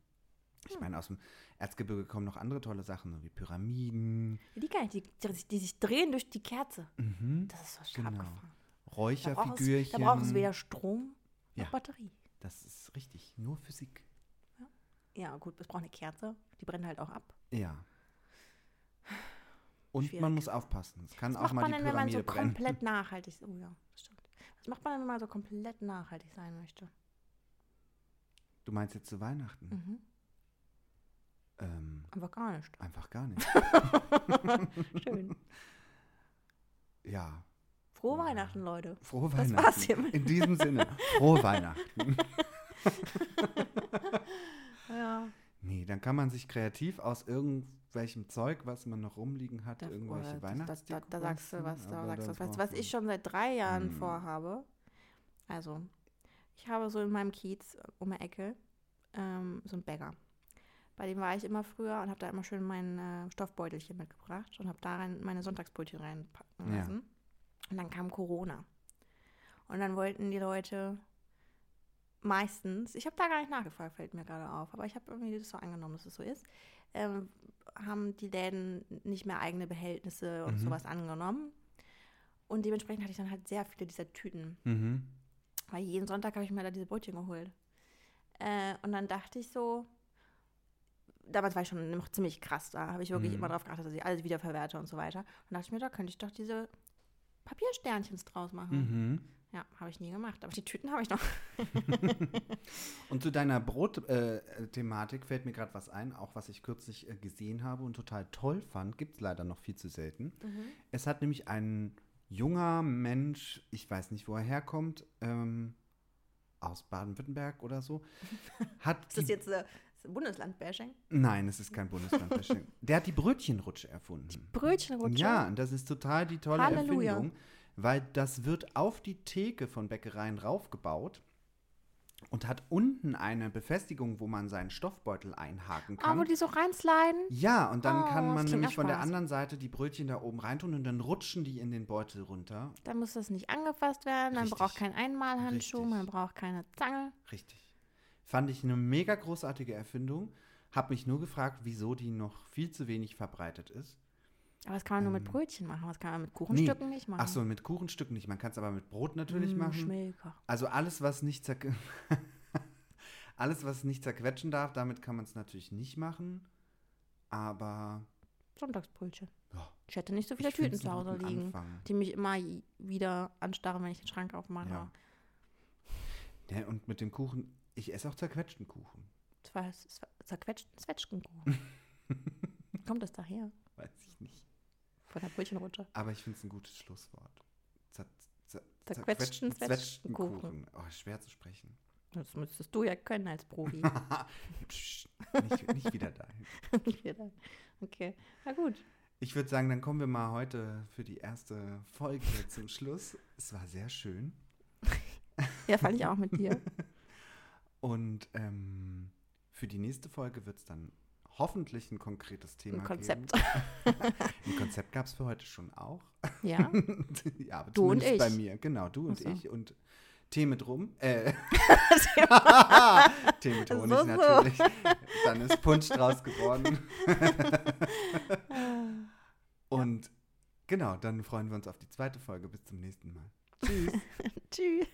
Ich Hm. meine, aus dem Erzgebirge kommen noch andere tolle Sachen, so wie Pyramiden, Die gar nicht, die, die, die sich drehen durch die Kerze. mhm. Das ist so stark Genau. abgefahren. Da braucht, es, Räucherfigürchen. da braucht es weder Strom noch Ja. Batterie. Das ist richtig, nur Physik. Ja, gut, es braucht eine Kerze. Die brennt halt auch ab. Ja. Und Schwierig. man muss aufpassen. Es kann Was auch macht mal man die denn, wenn man so Pyramide brennen. komplett nachhaltig Oh ja, das stimmt. Was macht man denn, wenn man so komplett nachhaltig sein möchte? Du meinst jetzt zu Weihnachten? Mhm. Ähm, Aber gar nicht. einfach gar nicht. Schön. ja. Frohe Ja. Weihnachten, Leute. Frohe Das Weihnachten. war's hiermit. In diesem Sinne, frohe Weihnachten. Ja. Nee, dann kann man sich kreativ aus irgendwelchem Zeug, was man noch rumliegen hat, Da, irgendwelche oder, da, da, Weihnachtsdeko sagst du was, da sagst du was. was ich schon seit drei Jahren Hm. vorhabe? Also, ich habe so in meinem Kiez um die Ecke ähm, so einen Bäcker. Bei dem war ich immer früher und habe da immer schön mein äh, Stoffbeutelchen mitgebracht und habe da rein meine Sonntagsbrötchen reinpacken Ja. lassen. Und dann kam Corona. Und dann wollten die Leute meistens, ich habe da gar nicht nachgefragt, fällt mir gerade auf, aber ich habe irgendwie das so angenommen, dass es so ist, ähm, haben die Läden nicht mehr eigene Behältnisse und Mhm. sowas angenommen. Und dementsprechend hatte ich dann halt sehr viele dieser Tüten. Mhm. Weil jeden Sonntag habe ich mir da diese Brötchen geholt. Äh, und dann dachte ich so, damals war ich schon noch ziemlich krass, da habe ich wirklich Mhm. immer drauf geachtet, dass ich alles wiederverwerte und so weiter. Und dachte ich mir, da könnte ich doch diese Papiersternchens draus machen. Mhm. Ja, habe ich nie gemacht. Aber die Tüten habe ich noch. Und zu deiner Brot-Thematik fällt mir gerade was ein, auch was ich kürzlich äh, gesehen habe und total toll fand. Gibt es leider noch viel zu selten. Es hat nämlich ein junger Mensch, ich weiß nicht, wo er herkommt, ähm, aus Baden-Württemberg oder so, hat Ist das die jetzt äh, Bundesland-Bashing? Nein, es ist kein Bundesland. der hat die Brötchenrutsche erfunden. Brötchenrutsche? Ja, und das ist total die tolle Halleluja. Erfindung, weil das wird auf die Theke von Bäckereien raufgebaut und hat unten eine Befestigung, wo man seinen Stoffbeutel einhaken Ah, kann. wo die so reinsliden? ja, und dann Oh, kann man nämlich von der anderen Seite die Brötchen da oben reintun und dann rutschen die in den Beutel runter. Dann muss das nicht angefasst werden, man braucht keinen Einmalhandschuh, Richtig. man braucht keine Zange. Richtig. Fand ich eine mega großartige Erfindung. Hab mich nur gefragt, wieso die noch viel zu wenig verbreitet ist. Aber das kann man nur mit Ähm, Brötchen machen, das kann man mit Kuchenstücken nicht machen. Ach so, mit Kuchenstücken nicht. Man kann es aber mit Brot natürlich Mm, machen. Schmilker. Also alles, was nicht zerk alles, was nicht zerquetschen darf, damit kann man es natürlich nicht machen. Aber Sonntagsbrötchen. ja, Ich hätte nicht so viele ich Tüten zu Hause liegen, Anfang. die mich immer wieder anstarren, wenn ich den Schrank aufmache. Ja. Ja, und mit dem Kuchen, ich esse auch zerquetschten Kuchen. Das war s- zerquetschten Zwetschgenkuchen. Kommt das daher? Weiß ich nicht. Von der Brötchenrutsche. Aber ich finde es ein gutes Schlusswort. Zer, zer, Zerquetschten zerquetschten Zwetschgenkuchen. Kuchen. Oh, schwer zu sprechen. Das müsstest du ja können als Profi. Psst, nicht, nicht wieder dahin. okay, na gut. Ich würde sagen, dann kommen wir mal heute für die erste Folge zum Schluss. Es war sehr schön. Ja, fand ich auch mit dir. Und ähm, für die nächste Folge wird es dann hoffentlich ein konkretes Thema ein Konzept. Geben. ein Konzept gab es für heute schon auch. Ja. ja, aber du und ich. bei mir. Genau, du und so. ich und Themen drum. Äh. Themen drum so, natürlich. Dann ist Punsch draus geworden. und genau, dann freuen wir uns auf die zweite Folge. Bis zum nächsten Mal. Tschüss. Tschüss.